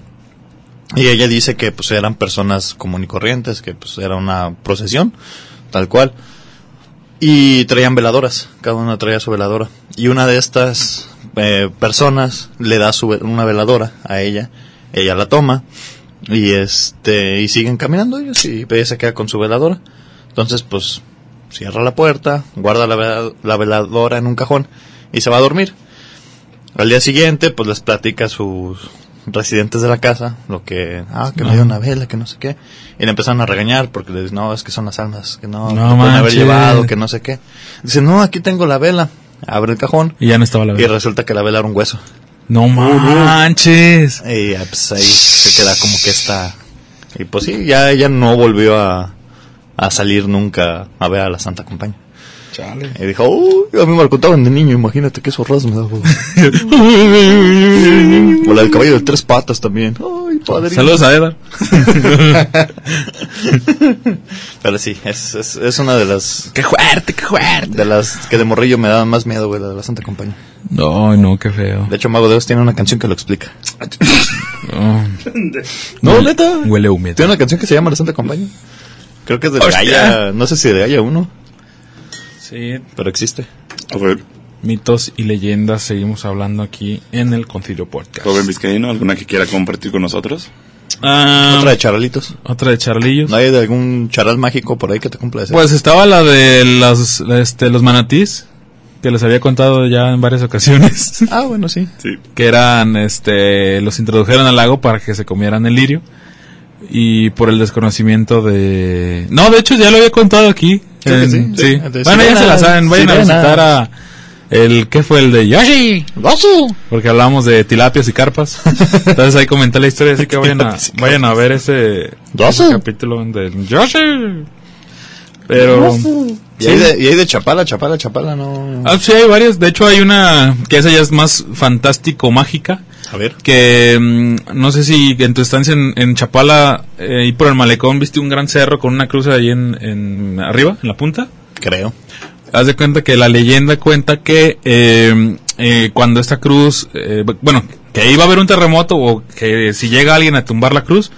Y ella dice que, pues, eran personas común y corrientes, que, pues, era una procesión, tal cual. Y traían veladoras. Cada una traía su veladora. Y una de estas eh, personas le da su, una veladora a ella. Ella la toma. Y este... Y siguen caminando ellos. Y ella se queda con su veladora. Entonces, pues, cierra la puerta, guarda la veladora en un cajón y se va a dormir. Al día siguiente, pues les platica a sus residentes de la casa lo que, ah, que me dio una vela, que no sé qué. Y le empezaron a regañar porque le dicen, no, es que son las almas, que no, No no pueden haber llevado, que no sé qué. Dice, no, aquí tengo la vela. Abre el cajón Y ya no estaba la y vela. resulta que la vela era un hueso. No manches. Y pues ahí se queda como que está. Y pues sí, ya ella no volvió a, a salir nunca a ver a la Santa Compañía. Chale. Y dijo, uy, a mí me lo contaban de niño, imagínate qué zorras me daba. o la del caballo de tres patas también. Ay, padre. Saludos a Edar. Pero sí, es, es, es una de las Qué fuerte, qué fuerte. de las que de morrillo me daban más miedo, güey, la de la Santa Compañía. No, no, qué feo. De hecho, Mago de Oz tiene una canción que lo explica. No. No, Huele- neta. Huele húmedo. Tiene una canción que se llama La Santa Compañía. Creo que es de Hostia. Gaia, no sé si de Gaia 1, Sí, pero existe. Mitos y leyendas seguimos hablando aquí en el Concilio Podcast. joven vizcaíno, ¿alguna que quiera compartir con nosotros? Ah, Otra de charalitos. otra de Charlillos. ¿No hay de algún charal mágico por ahí que te cumpla ese? Pues estaba la de las, este, los manatís, que les había contado ya en varias ocasiones, Ah, bueno, sí. Sí. que eran, este, los introdujeron al lago para que se comieran el lirio y por el desconocimiento de... No, de hecho ya lo había contado aquí. Creo que en- sí, sí. Bueno, ya se la saben, vayan a visitar a el, ¿qué fue el de Yoshi? Porque hablamos de tilapias y carpas. Entonces ahí comenté la historia, así que vayan a, vayan a ver ese, capítulo del Yoshi. Pero... Y, hay de, y hay de Chapala, Chapala, Chapala, no. Ah, sí, hay varias. De hecho, hay una que esa ya es más fantástico, mágica. A ver. Que mm, no sé si en tu estancia en, en Chapala, eh, ahí por el malecón, viste un gran cerro con una cruz ahí en, en arriba, en la punta. Creo. Haz de cuenta que la leyenda cuenta que eh, eh, cuando esta cruz, eh, bueno, que iba a haber un terremoto o que si llega alguien a tumbar la cruz,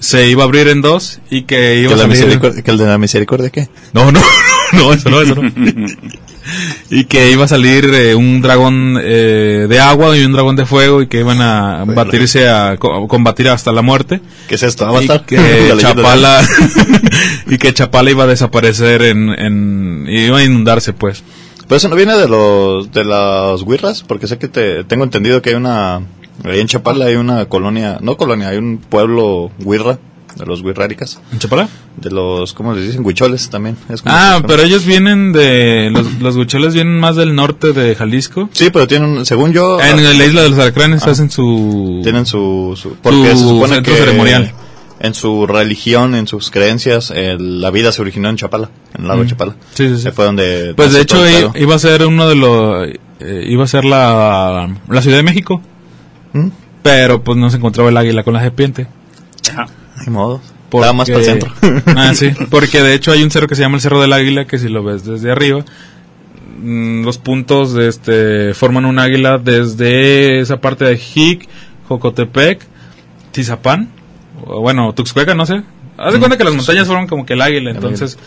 se iba a abrir en dos y que iba ¿Que, a salir... ¿Que el de la misericordia qué? No, no, no, eso no, eso no. y que iba a salir eh, un dragón eh, de agua y un dragón de fuego y que iban a batirse a, co- combatir hasta la muerte. ¿Qué es esto? Y que Chapala y que Chapala iba a desaparecer en, en iba a inundarse pues. Pero eso no viene de los de las guirras, porque sé que te tengo entendido que hay una ahí en Chapala hay una colonia, no colonia, hay un pueblo guirra de los guirráricas, ¿En Chapala? de los ¿cómo les dicen? Huicholes también. es como Ah, pero ellos vienen de los los huicholes vienen más del norte de Jalisco. Sí, pero tienen según yo En ah, la isla de los alacranes hacen su tienen su, su porque se Su supone que ceremonial. en su religión, en sus creencias, el- la vida se originó en Chapala, en el lago de Mm. Chapala. Sí, sí, sí. Fue donde Pues de hecho iba a ser uno de los eh, iba a ser la la Ciudad de México, ¿Mm? pero pues no se encontraba el águila con la serpiente. Ajá. Ni modo. Porque- Estaba más para el centro. ah, sí, porque de hecho hay un cerro que se llama el Cerro del Águila que si lo ves desde arriba mm, los puntos de este forman un águila desde esa parte de Jic, Jocotepec, Tizapán, o bueno, Tuxcueca, no sé. Haz de cuenta que las montañas fueron como que el águila, entonces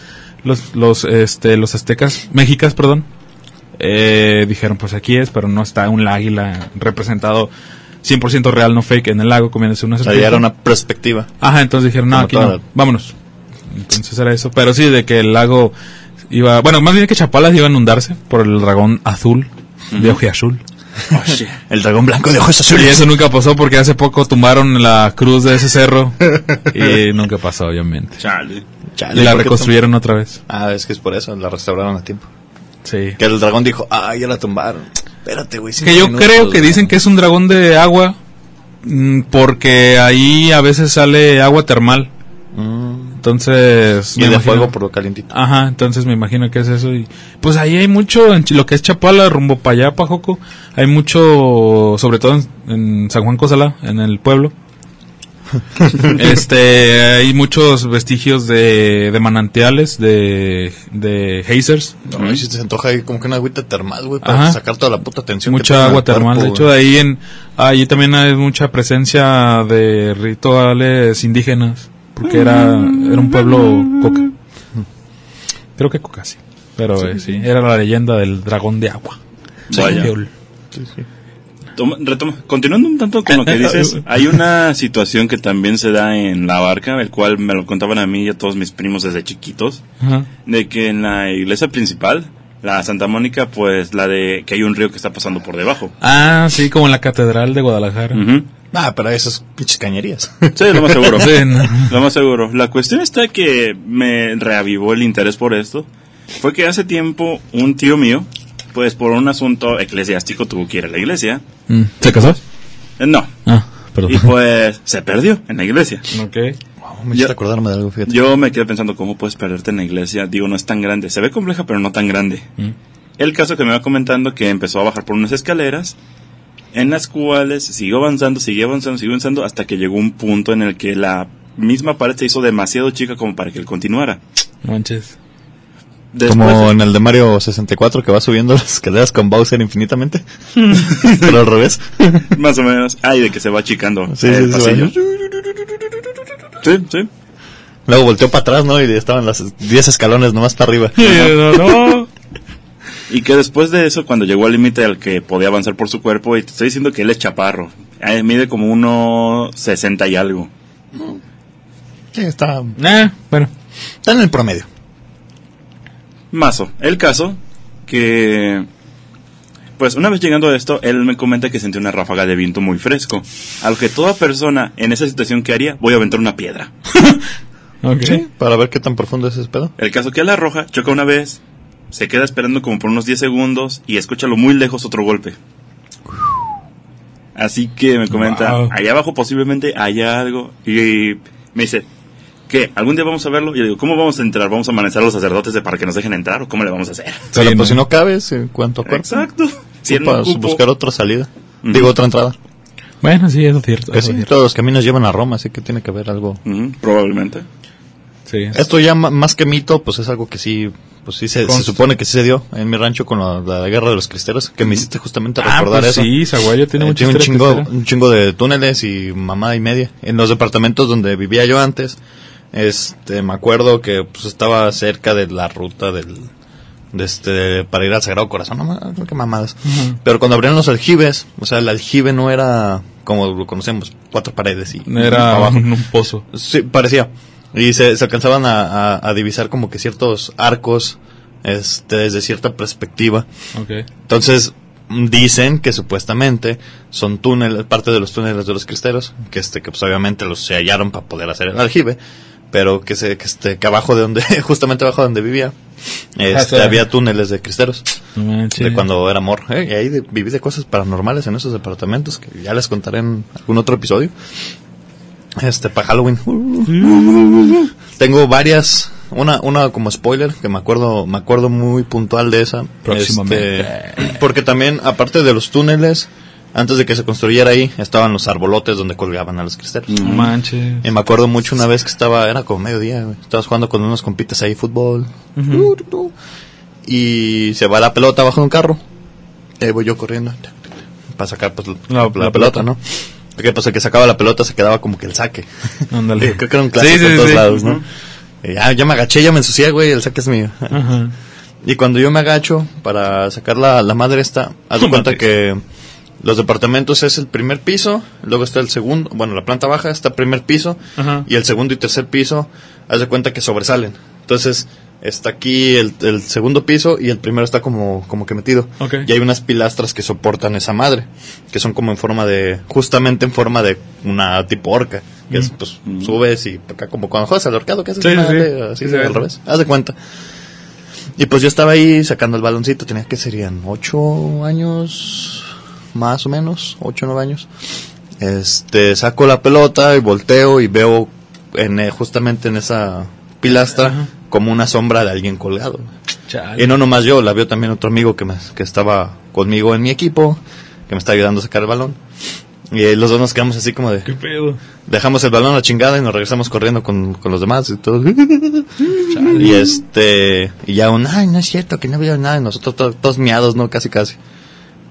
los los este los aztecas, mexicas, perdón, eh, dijeron, pues aquí es, pero no está un águila representado 100% real, no fake, en el lago comiéndose una O sea, ya era una perspectiva. Ajá, entonces dijeron, no, Como aquí no, vámonos. Entonces era eso. Pero sí, de que el lago iba... Bueno, más bien que Chapalas iba a inundarse por el dragón azul, de ojo azul. El dragón blanco de ojos Y azules. eso nunca pasó porque hace poco tumbaron la cruz de ese cerro y nunca pasó, obviamente. Chale. Chale, Y la ¿por qué reconstruyeron otra vez. Ah, es que es por eso, la restauraron a tiempo. Sí. Que el dragón dijo, ah, ya la tumbaron. Espérate, güey. Que yo minutos, creo que güey. dicen que es un dragón de agua mm, porque ahí a veces sale agua termal. Mm. Entonces... Y me de imagino- fuego por lo calientito. Ajá, entonces me imagino que es eso. Y pues ahí hay mucho, en lo que es Chapala, rumbo para allá, para Joco, hay mucho, sobre todo en, en San Juan Cosala, en el pueblo. este, hay muchos vestigios de, de manantiales, de, de hazers, No, si te antoja ahí como que una agüita termal, güey, para Ajá. sacar toda la puta tensión. mucha agua el cuerpo, termal. de hecho, ahí en, ahí también hay mucha presencia de rituales indígenas, porque era, era un pueblo coca. Creo que coca, sí. Pero eh, sí, era la leyenda del dragón de agua. Vaya. Geol. Toma- retoma- Continuando un tanto con lo que dices, hay una situación que también se da en la barca, el cual me lo contaban a mí y a todos mis primos desde chiquitos, de que en la iglesia principal, la Santa Mónica, pues la de que hay un río que está pasando por debajo. Ah, sí, como en la catedral de Guadalajara. Ujú. Ah, pero esas pinches cañerías. Sí, lo más seguro. Sí, no. Lo más seguro. La cuestión está que me reavivó el interés por esto. Fue que hace tiempo un tío mío, pues por un asunto eclesiástico tuvo que ir a la iglesia. Mm, ¿Se casó? Eh, No. Ah, perdón. Y pues se perdió en la iglesia. Ok. me hiciste acordarme de algo, fíjate. Yo me quedé pensando, ¿cómo puedes perderte en la iglesia? Digo, no es tan grande. Se ve compleja, pero no tan grande. Mm. El caso que me va comentando que empezó a bajar por unas escaleras, en las cuales siguió avanzando, siguió avanzando, siguió avanzando, hasta que llegó un punto en el que la misma pared se hizo demasiado chica como para que él continuara. Manches. Después, Como en el de Mario 64 que va subiendo las escaleras con Bowser infinitamente. pero al revés. más o menos, ay, de que se va achicando Sí, el sí, pasillo. sí. Luego volteó para atrás, ¿no? Y estaban las 10 escalones nomás para arriba. no, no. Y que después de eso, cuando llegó al límite al que podía avanzar por su cuerpo, y te estoy diciendo que él es chaparro, eh, mide como uno sesenta y algo. Sí, está, Ah, bueno. está en el promedio. Mazo. El caso que... Pues una vez llegando a esto, él me comenta que sintió una ráfaga de viento muy fresco. A lo que toda persona en esa situación que haría, voy a aventar una piedra. Ok. Sí, para ver qué tan profundo es ese pedo. El caso que él la arroja, choca una vez, se queda esperando como por unos 10 segundos y escucha lo muy lejos otro golpe. Así que me comenta, Wow. allá abajo posiblemente haya algo. Y me dice, ¿qué? ¿Algún día vamos a verlo? Y yo digo, ¿cómo vamos a entrar? ¿Vamos a amanecer a los sacerdotes de para que nos dejen entrar o cómo le vamos a hacer? Pero Sí, pues no. si no cabes en cuanto a cuerpo. Exacto. Si no para ocupo- buscar otra salida. Digo, otra entrada. Bueno, sí, eso es cierto. Eso es cierto. todos los caminos llevan a Roma, así que tiene que haber algo. Probablemente. Sí. Esto ya más que mito, pues es algo que sí, pues sí se, supone que sí se dio en mi rancho con la, la guerra de los cristeros, que me hiciste justamente Ah, recordar pues eso. sí, Zaguayo tiene Eh, tiene un chingo, un chingo de túneles y mamá y media. En los departamentos donde vivía yo antes, este, me acuerdo que pues estaba cerca de la ruta del, de este, para ir al Sagrado Corazón, no qué mamadas. Ujú. Pero cuando abrieron los aljibes, o sea, el aljibe no era como lo conocemos, cuatro paredes y Era abajo. un, un pozo. Sí, parecía. Y se, se alcanzaban a, a- a divisar como que ciertos arcos, este, desde cierta perspectiva. Ok. Entonces, dicen que supuestamente son túneles, parte de los túneles de los cristeros, que este, que pues obviamente los se hallaron para poder hacer el aljibe, pero que se, que este, que abajo de donde, justamente abajo de donde vivía, este, sí. había túneles de cristeros, manches. de cuando era amor, y ahí de- viví de cosas paranormales en esos departamentos, que ya les contaré en algún otro episodio. Este, para Halloween. Tengo varias, una, una como spoiler, que me acuerdo, me acuerdo muy puntual de esa. Próximamente. Este, porque también, aparte de los túneles, antes de que se construyera ahí, estaban los arbolotes donde colgaban a los cristeros. No manches. Y me acuerdo mucho una vez que estaba, era como mediodía, güey. Estabas jugando con unos compitas ahí fútbol. Y se va la pelota abajo de un carro. Y ahí voy yo corriendo. Para sacar pues, la, La- la la pelota, pelota. ¿no? Porque pues el que sacaba la pelota se quedaba como que el saque. Ándale. Creo que era un clásico Sí, sí, en todos sí. lados, ¿no? Y ya, ya me agaché, ya me ensucié, güey, el saque es mío. Ajá. Y cuando yo me agacho para sacar la, la madre esta, haz de cuenta que los departamentos es el primer piso, luego está el segundo, bueno, la planta baja está el primer piso, Ajá. y el segundo y tercer piso, haz de cuenta que sobresalen. Entonces, está aquí el, el segundo piso y el primero está como, como que metido. Y hay unas pilastras que soportan esa madre, que son como en forma de, justamente en forma de una tipo orca. Que es, pues, subes y acá como cuando juegas al horcado, que haces Sí, madre, sí. así sí. al revés. Haz de cuenta. Y pues yo estaba ahí sacando el baloncito, tenía que serían ocho años, más o menos, ocho o nueve años. Este, saco la pelota y volteo y veo en, eh, justamente en esa pilastra Ajá. como una sombra de alguien colgado. Chale. Y no nomás yo, la vio también otro amigo que, me, que estaba conmigo en mi equipo, que me está ayudando a sacar el balón. Y eh, los dos nos quedamos así como de, ¿Qué pedo? dejamos el balón a la chingada y nos regresamos corriendo con, con los demás y todo. y este, y ya un, ay, no es cierto que no veo nada, y nosotros to- todos miados, ¿no? Casi, casi.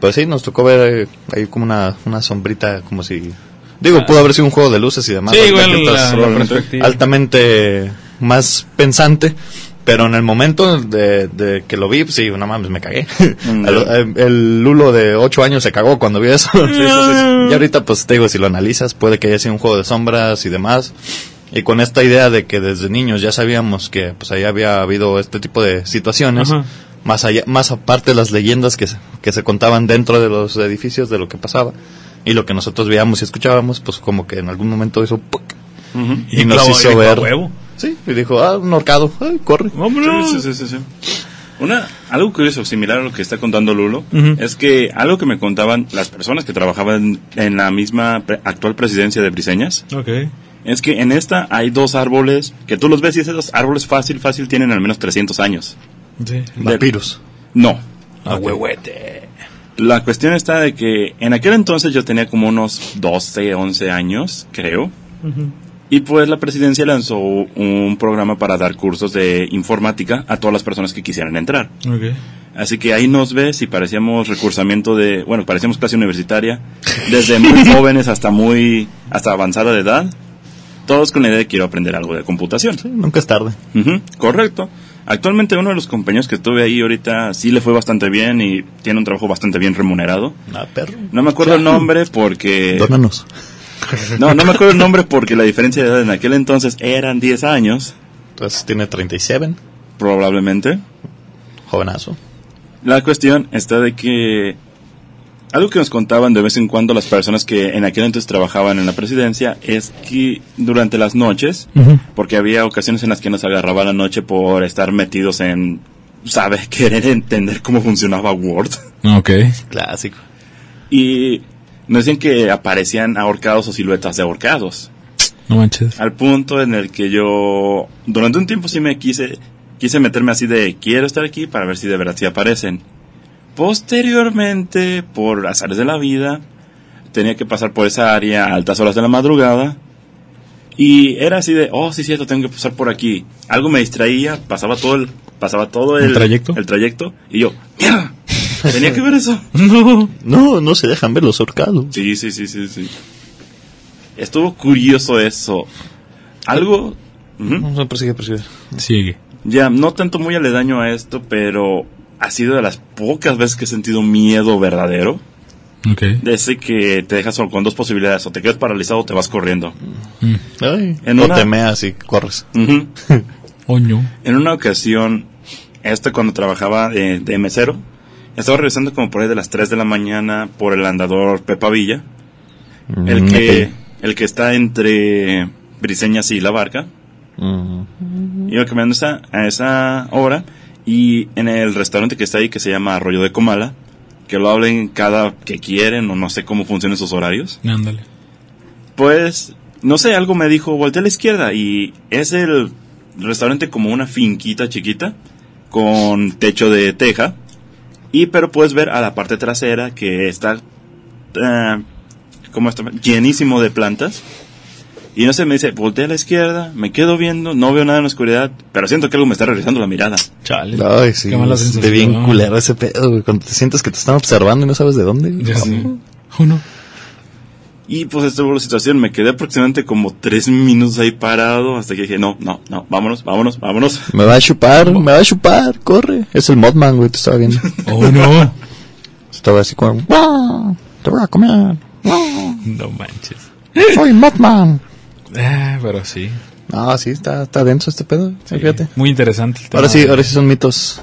Pues sí, nos tocó ver eh, ahí como una, una sombrita, como si... Digo, pudo haber sido un juego de luces y demás. Sí, igual la- la altamente más pensante. Pero en el momento de, de que lo vi, pues sí, no mames, me cagué. Mm. el, el- Lulo de 8 años se cagó cuando vio eso. Sí, sí, sí. Y ahorita, pues te digo, si lo analizas, puede que haya sido un juego de sombras y demás. Y con esta idea de que desde niños ya sabíamos que pues ahí había habido este tipo de situaciones, Ajá. Más allá, más aparte de las leyendas que se, que se contaban dentro de los edificios de lo que pasaba y lo que nosotros veíamos y escuchábamos, pues como que en algún momento hizo ¡puc! Ujú. y, nos clavó- hizo ver. "A huevo". Sí, y dijo, ah, un horcado, ay, corre. ¡Vámonos! Sí, sí, sí. Una, algo curioso, similar a lo que está contando Lulo, Ujú. es que algo que me contaban las personas que trabajaban en la misma pre- actual presidencia de Briseñas, Ok. es que en esta hay dos árboles que tú los ves y esos árboles fácil, fácil tienen al menos 300 años. Sí. Vampiros. No. A huehuete. La cuestión está de que en aquel entonces yo tenía como unos 12, 11 años, creo. Y pues la presidencia lanzó un programa para dar cursos de informática a todas las personas que quisieran entrar. Así que ahí nos ves y parecíamos recursamiento de, bueno, parecíamos clase universitaria, desde muy jóvenes hasta muy, hasta avanzada de edad, todos con la idea de quiero aprender algo de computación. Sí, nunca es tarde. Correcto. Actualmente uno de los compañeros que tuve ahí ahorita sí le fue bastante bien y tiene un trabajo bastante bien remunerado. Ah, perro. No me acuerdo el nombre porque... Dónanos. No, no me acuerdo el nombre porque la diferencia de edad en aquel entonces eran 10 años, Entonces tiene 37, probablemente. jovenazo. La cuestión está de que algo que nos contaban de vez en cuando las personas que en aquel entonces trabajaban en la presidencia es que durante las noches, porque había ocasiones en las que nos agarraba la noche por estar metidos en, sabe, querer entender cómo funcionaba Word. Ok. Clásico. Y nos decían que aparecían ahorcados o siluetas de ahorcados. No manches. Al punto en el que yo, durante un tiempo sí me quise, quise meterme así de, quiero estar aquí para ver si de verdad sí aparecen. Posteriormente, por azares de la vida, tenía que pasar por esa área a altas horas de la madrugada. Y era así de, oh, sí, cierto, tengo que pasar por aquí. Algo me distraía, pasaba todo el, pasaba todo el, ¿El trayecto? El trayecto, y yo, mierda, tenía que ver eso. No. No, no se dejan ver los horcados. Sí, sí, sí, sí, sí. Estuvo curioso eso. Algo... Ujú. No, persigue, persigue. Sigue. Ya, no tanto muy aledaño a esto, pero ha sido de las pocas veces que he sentido miedo verdadero. Ok. De ese que te dejas solo con dos posibilidades, o te quedas paralizado o te vas corriendo. Mm. Ay, En no una- te meas y corres. Ujú. Oño. En una ocasión, este cuando trabajaba de, de mesero, estaba regresando como por ahí de las 3 de la mañana por el andador Pepa Villa, el Mm, que, el que está entre Briseñas y La Barca. Mm. Iba caminando esa- a esa hora y en el restaurante que está ahí, que se llama Arroyo de Comala, que lo hablen cada que quieren o no sé cómo funcionan esos horarios, Ándale. pues, no sé, algo me dijo, voltea a la izquierda y es el restaurante como una finquita chiquita con techo de teja y pero puedes ver a la parte trasera que está eh, como está llenísimo de plantas y no sé me dice voltea a la izquierda me quedo viendo no veo nada en la oscuridad pero siento que algo me está regresando la mirada Chale. Ay, sí. Qué mala es sensación. de bien culero ese pedo, güey. Cuando te sientes que te están observando y no sabes de dónde. Ya. Uno. Y pues esta fue la situación. Me quedé aproximadamente como tres minutos ahí parado hasta que dije, no, no, no, vámonos, vámonos, vámonos. Me va a chupar, me va a chupar, corre. Es el Modman, güey, te estaba viendo. Oh, no. Estaba así como, "Guau, te voy a comer. Guau, No manches. Soy Modman. Eh, pero sí. No, sí, está, está denso este pedo, sí. fíjate. Muy interesante el tema. Ahora sí, ahora sí son mitos,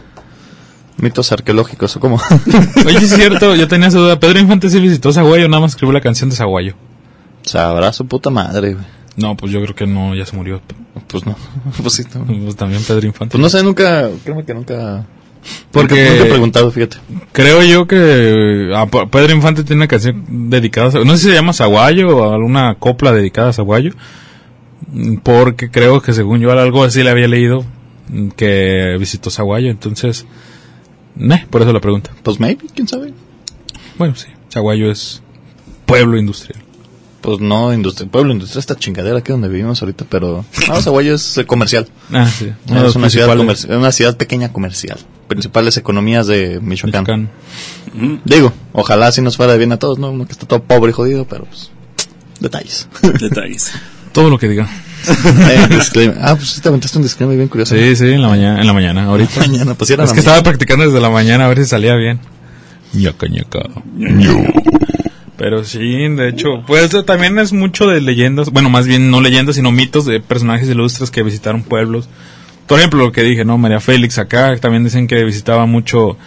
mitos arqueológicos, o como. Oye, sí es cierto, yo tenía esa duda. Pedro Infante sí visitó Zaguayo, nada más escribió la canción de Zaguayo. Sabrá su puta madre, güey. No, pues yo creo que no, ya se murió. Pues no, pues sí. no. Pues también Pedro Infante. Pues no sé, nunca, créeme que nunca. Porque- Nunca, nunca he preguntado, fíjate. Creo yo que P- Pedro Infante tiene una canción dedicada a... No sé si se llama Zaguayo o alguna copla dedicada a Zaguayo. Porque creo que según yo algo así le había leído mm, que visitó Zaguayo. Entonces, por eso la pregunta. Pues maybe, quién sabe. Bueno, sí, Zaguayo es pueblo industrial. Pues no, industria, pueblo industria esta chingadera aquí donde vivimos ahorita, pero no, Zaguayo es eh, comercial. Ah, sí. es una ciudad, comerci- una ciudad pequeña comercial. Principales economías de Michoacán. Digo, ojalá así nos fuera bien a todos, ¿no? Uno que está todo pobre y jodido, pero pues, detalles. Detalles. Todo lo que diga. Eh, ah, pues sí te aventaste un disclaimer bien curioso. Sí, sí, en la mañana, en la mañana, ahorita. Mañana, pues era Es la que mañana. estaba practicando desde la mañana a ver si salía bien. Ñaca, ñaca. Pero sí, de hecho, pues también es mucho de leyendas, bueno, más bien no leyendas, sino mitos de personajes ilustres que visitaron pueblos. Por ejemplo, lo que dije, ¿no? María Félix acá, también dicen que visitaba mucho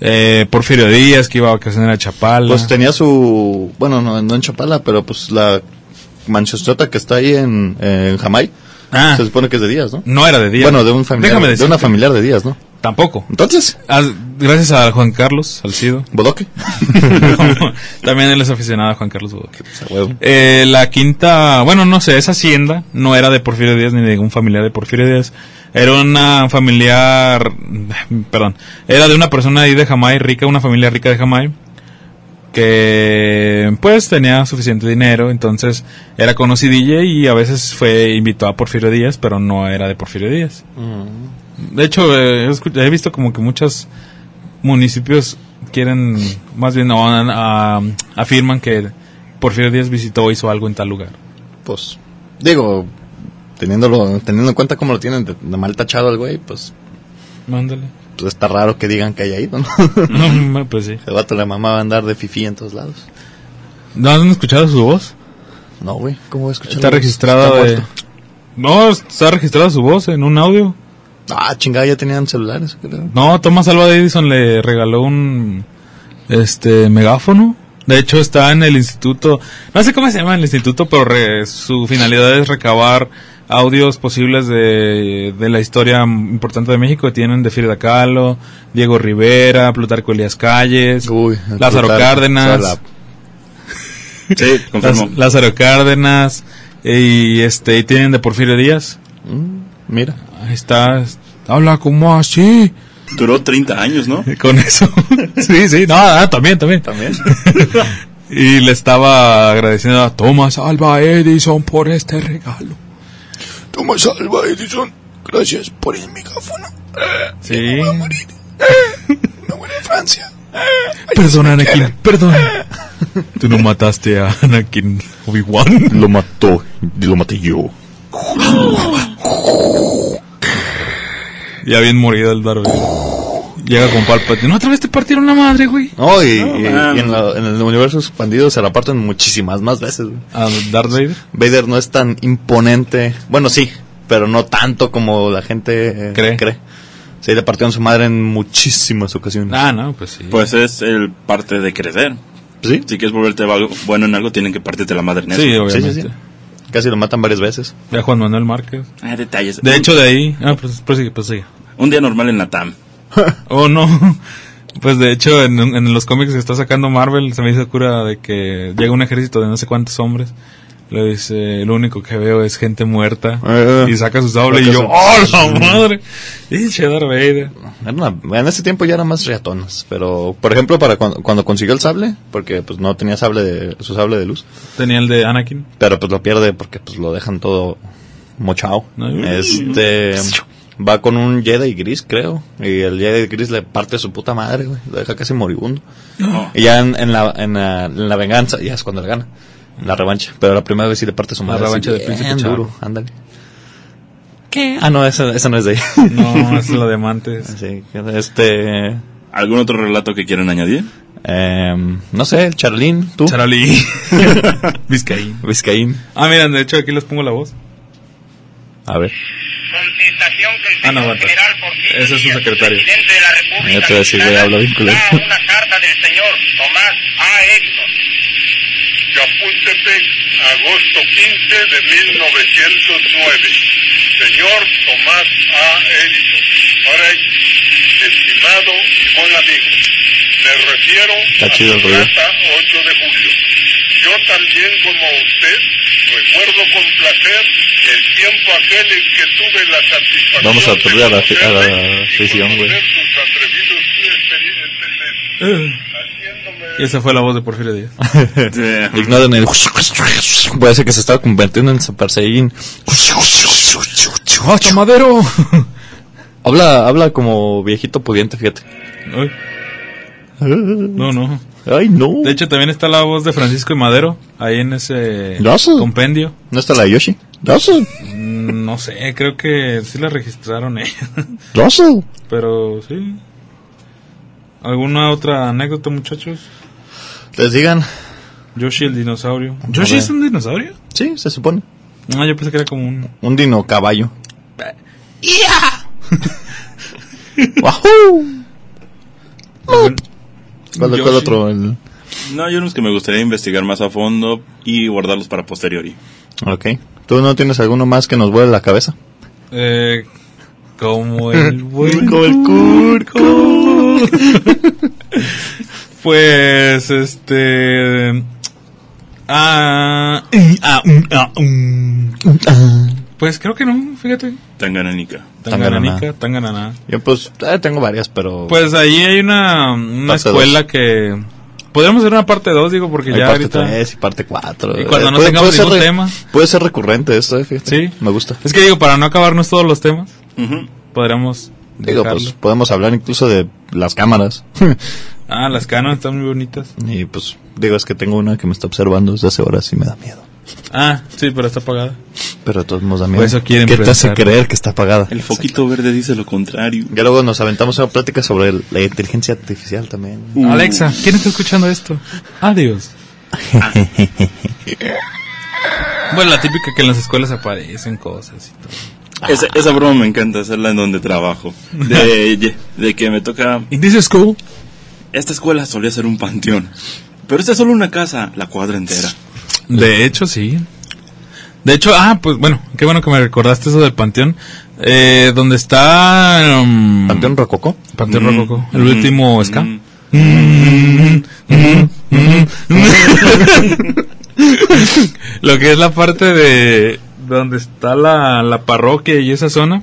eh, Porfirio Díaz, que iba a vacacionar a Chapala. Pues tenía su, bueno, no, no en Chapala, pero pues la manchostota que está ahí en, en Jamay, Ah. se supone que es de Díaz, ¿no? no era de Díaz. Bueno, de un familiar, Déjame de una familiar de Díaz, ¿no? Tampoco. Entonces, Ah, gracias a Juan Carlos Salcido. Bodoque. también él es aficionado a Juan Carlos Bodoque. Eh, la quinta, bueno, no sé, esa hacienda no era de Porfirio Díaz ni de un familiar de Porfirio Díaz. Era una familiar, perdón, era de una persona ahí de Jamay, rica, una familia rica de Jamay, que pues tenía suficiente dinero, entonces era conocidilla y a veces fue invitó a Porfirio Díaz, pero no era de Porfirio Díaz. De hecho, eh, he visto como que muchos municipios quieren, más bien no, a- afirman que Porfirio Díaz visitó o hizo algo en tal lugar. Pues, digo, teniéndolo, teniendo en cuenta cómo lo tienen de, de mal tachado al güey, pues, Mándale. pues está raro que digan que haya ido, ¿no? No, pues sí. El vato la mamá va a andar de fifí en todos lados. ¿No han escuchado su voz? No, güey, ¿cómo voy a escuchar? Está registrada de... No, está registrada su voz en un audio. Ah, chingada, ya tenían celulares. No, Thomas Alva Edison le regaló un este megáfono. De hecho está en el instituto, no sé cómo se llama el instituto, pero re- su finalidad es recabar audios posibles de, de la historia importante de México. Tienen de Frida Kahlo, Diego Rivera, Plutarco Elías Calles, Uy, Lázaro Plutarco, Cárdenas, Sí, confirmo. Lázaro Cárdenas y este y tienen de Porfirio Díaz. mm, mira. Ahí está, habla como así. Duró 30 años, ¿no? Con eso. sí, sí, no, ah, también, también. También. Y le estaba agradeciendo a Thomas Alva Edison por este regalo. Thomas Alva Edison, gracias por el micrófono. Sí. Me muero en Francia. Perdona, Anakin, perdona. Tú no mataste a Anakin Obi-Wan. Lo mató, lo maté yo. Ya bien morido el Darth Vader. Llega con Palpatine. Otra vez te partieron la madre, güey. No, y, No, y- man. y en, la- en el universo expandido se la parten muchísimas más veces. güey. A Darth Vader. Vader no es tan imponente. Bueno, sí, pero no tanto como la gente eh, Cree. Sí, le partieron su madre en muchísimas ocasiones. Ah, no, pues sí. Pues es el parte de crecer. ¿Sí? Si quieres volverte algo- bueno en algo, tienen que partirte la madre en eso. sí, Sí, obviamente. sí, sí. Casi lo matan varias veces. Ve a Juan Manuel Márquez. Ah, detalles. De hecho, de ahí. Ah, pues, pues sigue, pues sigue. Un día normal en la TAM. Oh, no. Pues de hecho, en, en los cómics que está sacando Marvel, se me hizo cura de que llega un ejército de no sé cuántos hombres. Le dice, lo único que veo es gente muerta. Eh, y saca su sable y yo, ¡oh, la madre! Pinche Darth Vader. En ese tiempo ya eran más riatonas. Pero, por ejemplo, para cuando, cuando consiguió el sable, porque pues no tenía sable de, su sable de luz. Tenía el de Anakin. Pero pues lo pierde porque pues lo dejan todo mochado. Ay. Este va con un Jedi gris, creo. Y el Jedi gris le parte su puta madre, güey. Lo deja casi moribundo. Y ya en, en la, en, la, en la venganza, ya es cuando le gana. La revancha. Pero la primera vez sí le parte su La madre. revancha así del príncipe duro, Ándale. ¿Qué? Ah, no, esa, esa no es de ahí. No, es la de amantes. Sí, este... ¿Algún otro relato que quieran añadir? em, no sé, Charlín, tú. Charalí. Vizcaín. Vizcaín. Ah, miren, de hecho aquí les pongo la voz. A ver. Contestación que el Ah, no, general Porfirio Ese es su secretario. presidente de la República Ya te voy a decir, güey, culero. da una carta del señor Tomás A. Edison. Chapultepec, agosto 15 de 1909. Señor Tomás A. Edison. Ahora, estimado y buen amigo, me refiero Está a ruido. carta 8 de julio. Yo también como usted recuerdo con placer el tiempo aquel en que tuve la satisfacción Vamos a aturdir a la a la afición, güey. haciéndome Y esa fue la voz de Porfirio Díaz. Ignoren el... Puede ser que se estaba convirtiendo en Super Saiyan. ¡Hasta madero! Habla, habla como viejito pudiente, fíjate. Ay. No, no. Ay, no. De hecho, también está la voz de Francisco y Madero ahí en ese compendio. ¿No está la de Yoshi? Sé, Mm, No sé, creo que sí la registraron ellos. ya sé. Pero sí. ¿Alguna otra anécdota, muchachos? Les digan. Yoshi el dinosaurio. ¿Yoshi es un dinosaurio? Sí, se supone. No, yo pensé que era como un... Un dino caballo. ¡Wahoo! ¿Cuál, cuál otro? El... No, hay unos que me gustaría investigar más a fondo y guardarlos para posteriori. Ok. ¿Tú no tienes alguno más que nos vuele la cabeza? Eh, como el buen Como el Curco. pues, este... Ah, ah, mm, ah, mm. Pues creo que no, fíjate. Tangananica. Tangananica, Tangananá. Yo pues eh, tengo varias, pero... Pues ahí hay una, una escuela que... Podríamos hacer una parte 2, digo, porque hay ya parte ahorita... 3 y parte 4. Y cuando no tengamos ningún tema. Puede ser recurrente esto, eh, fíjate. Sí. Me gusta. Es que digo, para no acabarnos todos los temas, Ujú. podríamos Digo, dejarlo. pues podemos hablar incluso de las cámaras. Ah, las canas están muy bonitas. y pues digo, es que tengo una que me está observando desde hace horas y me da miedo. Ah, sí, pero está apagada. Pero de todos modos da miedo. Por eso quieren ¿Qué te hace pensar. creer que está apagada? El foquito verde dice lo contrario. Ya luego nos aventamos una plática sobre el- la inteligencia artificial también. Uh. Alexa, ¿quién está escuchando esto? Adiós. bueno, la típica que en las escuelas aparecen cosas y todo. Esa, esa broma me encanta hacerla en donde trabajo. De, de que me toca... ¿In this school? Esta escuela solía ser un panteón. Pero esta es solo una casa, la cuadra entera. De hecho, sí. De hecho, ah, pues bueno, qué bueno que me recordaste eso del panteón. Eh, donde está... um, ¿Panteón Rococó? Panteón Mm, Rococo, el mm, último ska. mm. Lo que es la parte de donde está la, la parroquia y esa zona.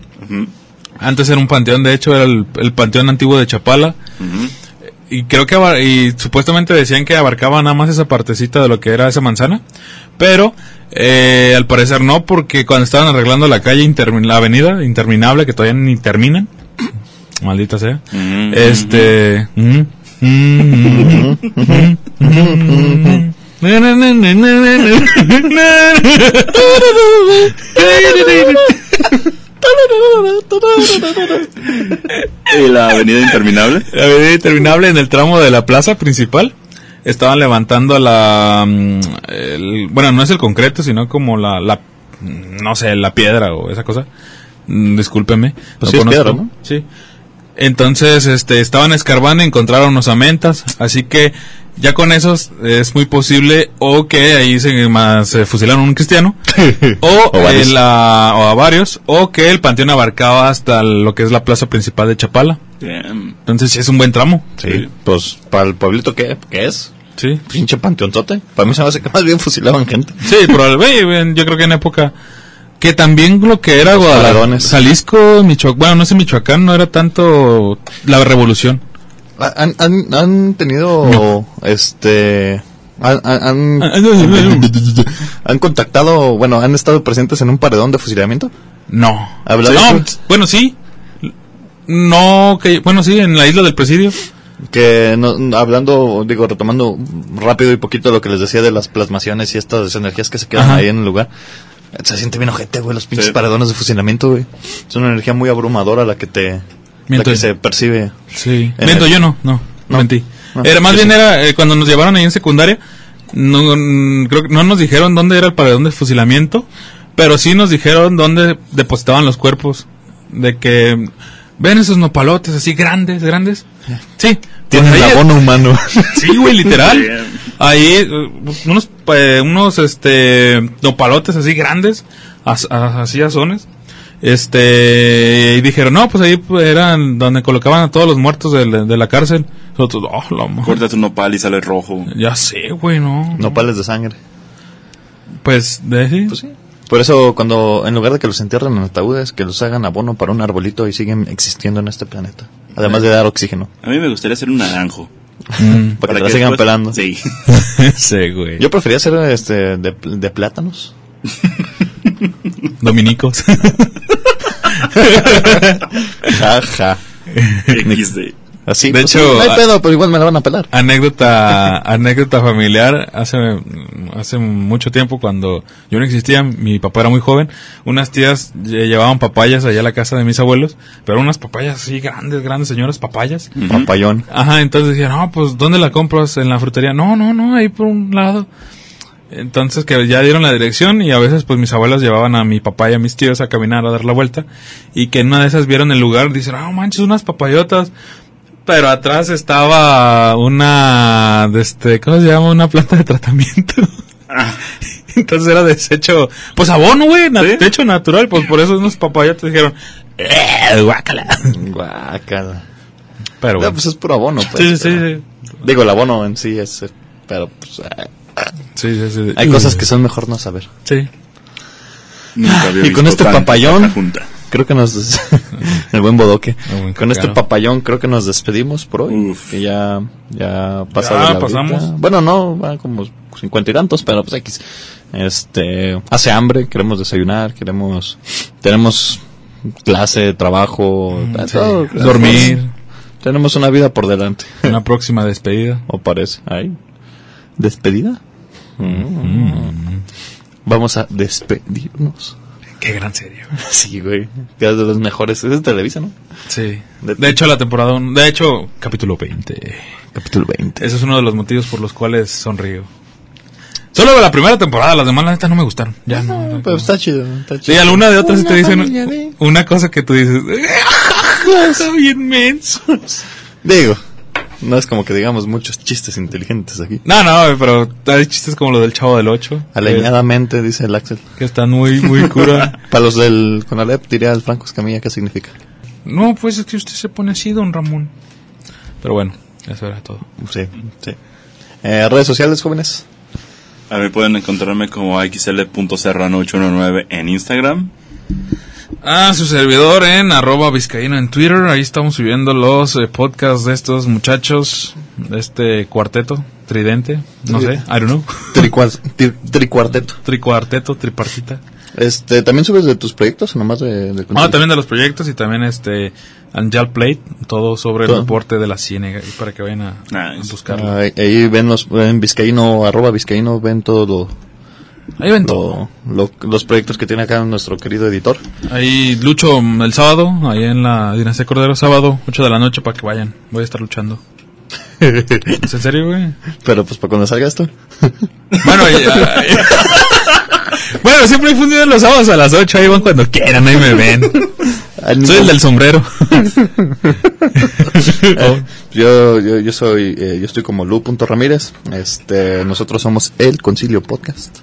Antes era un panteón, de hecho era el, el panteón antiguo de Chapala. Y creo que y supuestamente decían que abarcaba nada más esa partecita de lo que era esa manzana. Pero eh, al parecer no, porque cuando estaban arreglando la calle, la avenida interminable, que todavía ni terminan. Maldita sea. Mm, Este. mm, mm, mm, mm, mm, ¿Y la avenida interminable? La avenida interminable en el tramo de la plaza principal. Estaban levantando la. mm, el- bueno, no es el concreto, sino como la, la. No sé, la piedra o esa cosa. Mm, Discúlpeme. Pues sí piedra, ¿no? Sí. Entonces, este, estaban escarbando y encontraron unos amentas. Así que ya con esos es muy posible o que ahí se, más, se fusilaron a un cristiano. o, O varios. eh, la- o a varios. O que el panteón abarcaba hasta lo que es la plaza principal de Chapala. Bien. Entonces sí es un buen tramo. Sí. Pues, ¿para el pueblito qué es? Sí. Pinche panteonzote. Para mí se me hace que más bien fusilaban gente. Sí, probablemente. Yo creo que en época que también lo que era Guadalajara. Jalisco, Michoacán, bueno, no sé, Michoacán no era tanto la revolución. ¿Han, han, han tenido, este... Han, han, Ah, han- contactado, bueno, han estado presentes en un paredón de fusilamiento? No. ¿Habla de no, bueno, sí. No, que bueno, sí, en la isla del presidio. Que no, hablando, digo, retomando rápido y poquito lo que les decía de las plasmaciones y estas energías que se quedan Ajá. ahí en el lugar. Se siente bien ojete, güey, los pinches Sí. paradones de fusilamiento, güey. Es una energía muy abrumadora la que te... Miento. La que se percibe. Sí. En Miento, el- yo no, no, No. mentí. No, era, más bien sí. era eh, cuando nos llevaron ahí en secundaria, no, mm, creo que no nos dijeron dónde era el paredón de fusilamiento, pero sí nos dijeron dónde depositaban los cuerpos. De que, ven esos nopalotes así grandes, grandes. Sí. Tienen pues ahí- abono humano. Sí, güey, literal. Ahí, eh, unos, eh, unos, este, nopalotes así grandes, as- a- así azones. Este, y dijeron, no, pues ahí eran donde colocaban a todos los muertos de, la- de la cárcel. Nosotros, oh, la madre. Cortas un nopal y sale rojo. Ya sé, güey, no. Nopales de sangre. Pues, de sí. Pues sí. Por eso cuando, en lugar de que los entierren en ataúdes, que los hagan abono para un arbolito y siguen existiendo en este planeta. Además de dar oxígeno. A mí me gustaría hacer un naranjo. Mm, Para, que la sigan después- pelando. Sí. sí, güey. Yo prefería hacer este de, de plátanos. Dominicos. Jaja. XD. Así. De pues, hecho, no hay pedo, pero igual me la van a pelar. anécdota anécdota familiar hace hace mucho tiempo cuando yo no existía mi papá era muy joven unas tías lle- llevaban papayas allá a la casa de mis abuelos pero unas papayas así grandes grandes señoras papayas Papayón. ajá entonces decían no pues dónde la compras en la frutería no no no ahí por un lado entonces que ya dieron la dirección y a veces pues mis abuelas llevaban a mi papá y a mis tíos a caminar a dar la vuelta y que en una de esas vieron el lugar dicen ah manches unas papayotas pero atrás estaba una, de este, ¿cómo se llama? Una planta de tratamiento. Entonces era desecho, pues abono, güey, na- ¿Sí? techo natural, pues por eso unos papayatas dijeron, ¡eh, guácala! Guácala. Pero No, bueno. pues es puro abono, pues. sí, sí, sí. Digo, el abono en sí es... Pero pues... eh, Sí, sí, sí. hay cosas que son mejor no saber. Sí. Nunca había Y con este papayón-. Creo que nos... des- el buen bodoque. El buen Con este papayón creo que nos despedimos por hoy. Uf. Que ya... Ya pasa Ya la pasamos. Bueno, no, van como cincuenta y tantos, pero pues X. Este... Hace hambre, queremos desayunar, queremos... Tenemos clase, trabajo... Mm, sí. todo. Dormir. Tenemos una vida por delante. Una próxima despedida. ¿O parece? ¿Ahí? ¿Despedida? Mm. Vamos a despedirnos. Qué gran serie. güey. Sí, güey. Que es de los mejores. Es de Televisa, ¿no? Sí. De- De hecho, la temporada uno- de hecho, capítulo 20. Capítulo 20. Ese es uno de los motivos por los cuales sonrío. Solo la primera temporada, las demás la neta no me gustaron. Ya no. no. Pero está chido, está chido. alguna de otras sí te Una dicen de- una cosa que tú dices, está bien menso. Digo, no es como que digamos muchos chistes inteligentes aquí. No, no, pero hay chistes como lo del chavo del 8. Aleñadamente, dice el Axel. Que están muy, muy cura. Para los del Conalep, diría el Franco Escamilla, ¿qué significa? no, pues es que usted se pone así, don Ramón. Pero bueno, eso era todo. Sí, sí. Eh, redes sociales, jóvenes. A mí pueden encontrarme como xl.serrano819 en Instagram. Ah, su servidor en arroba vizcaíno en Twitter. Ahí estamos subiendo los eh, podcasts de estos muchachos, de este cuarteto, tridente, no sé, I don't know. Tricuar- tri- tricuarteto. Tricuarteto, tripartita. Este, ¿también subes de tus proyectos o nomás de, Ah, también de los proyectos y también este Angel Plate, todo sobre Todo. el deporte de la ciénaga y para que vayan a, a buscarlo. Ah, ahí ven los, en Vizcaíno, arroba Vizcaíno, ven todo lo, Ahí ven todo. lo- lo- los proyectos que tiene acá nuestro querido editor. Ahí lucho el sábado, ahí en la Dinastía Cordero, sábado, 8 de la noche para que vayan. Voy a estar luchando. ¿Es en serio, güey? Pero pues para cuando salga esto. Bueno, ya- bueno, siempre hay fundido los sábados a las 8, ahí van cuando quieran, ahí me ven. Soy el del sombrero. Eh, yo, yo, yo soy, eh, yo estoy como Lu.ramírez. Este, nosotros somos el Concilio Podcast.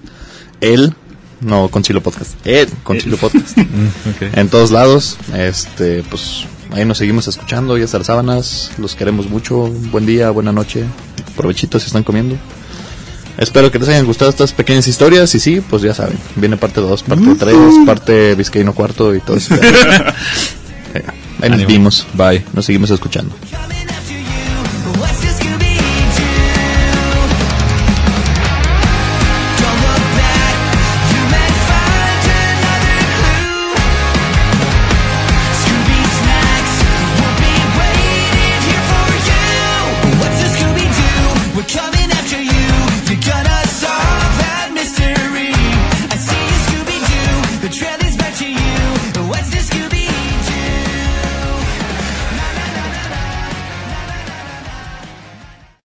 El, no Concilio Podcast, el Concilio Podcast. En todos lados, este, pues ahí nos seguimos escuchando, ya las sábanas, los queremos mucho, buen día, buena noche, provechitos si están comiendo. Espero que les hayan gustado estas pequeñas historias y sí, pues ya saben, viene parte 2, parte 3, parte Vizcaíno cuarto y todo eso. Eh, ahí nos vimos, Bye. nos seguimos escuchando.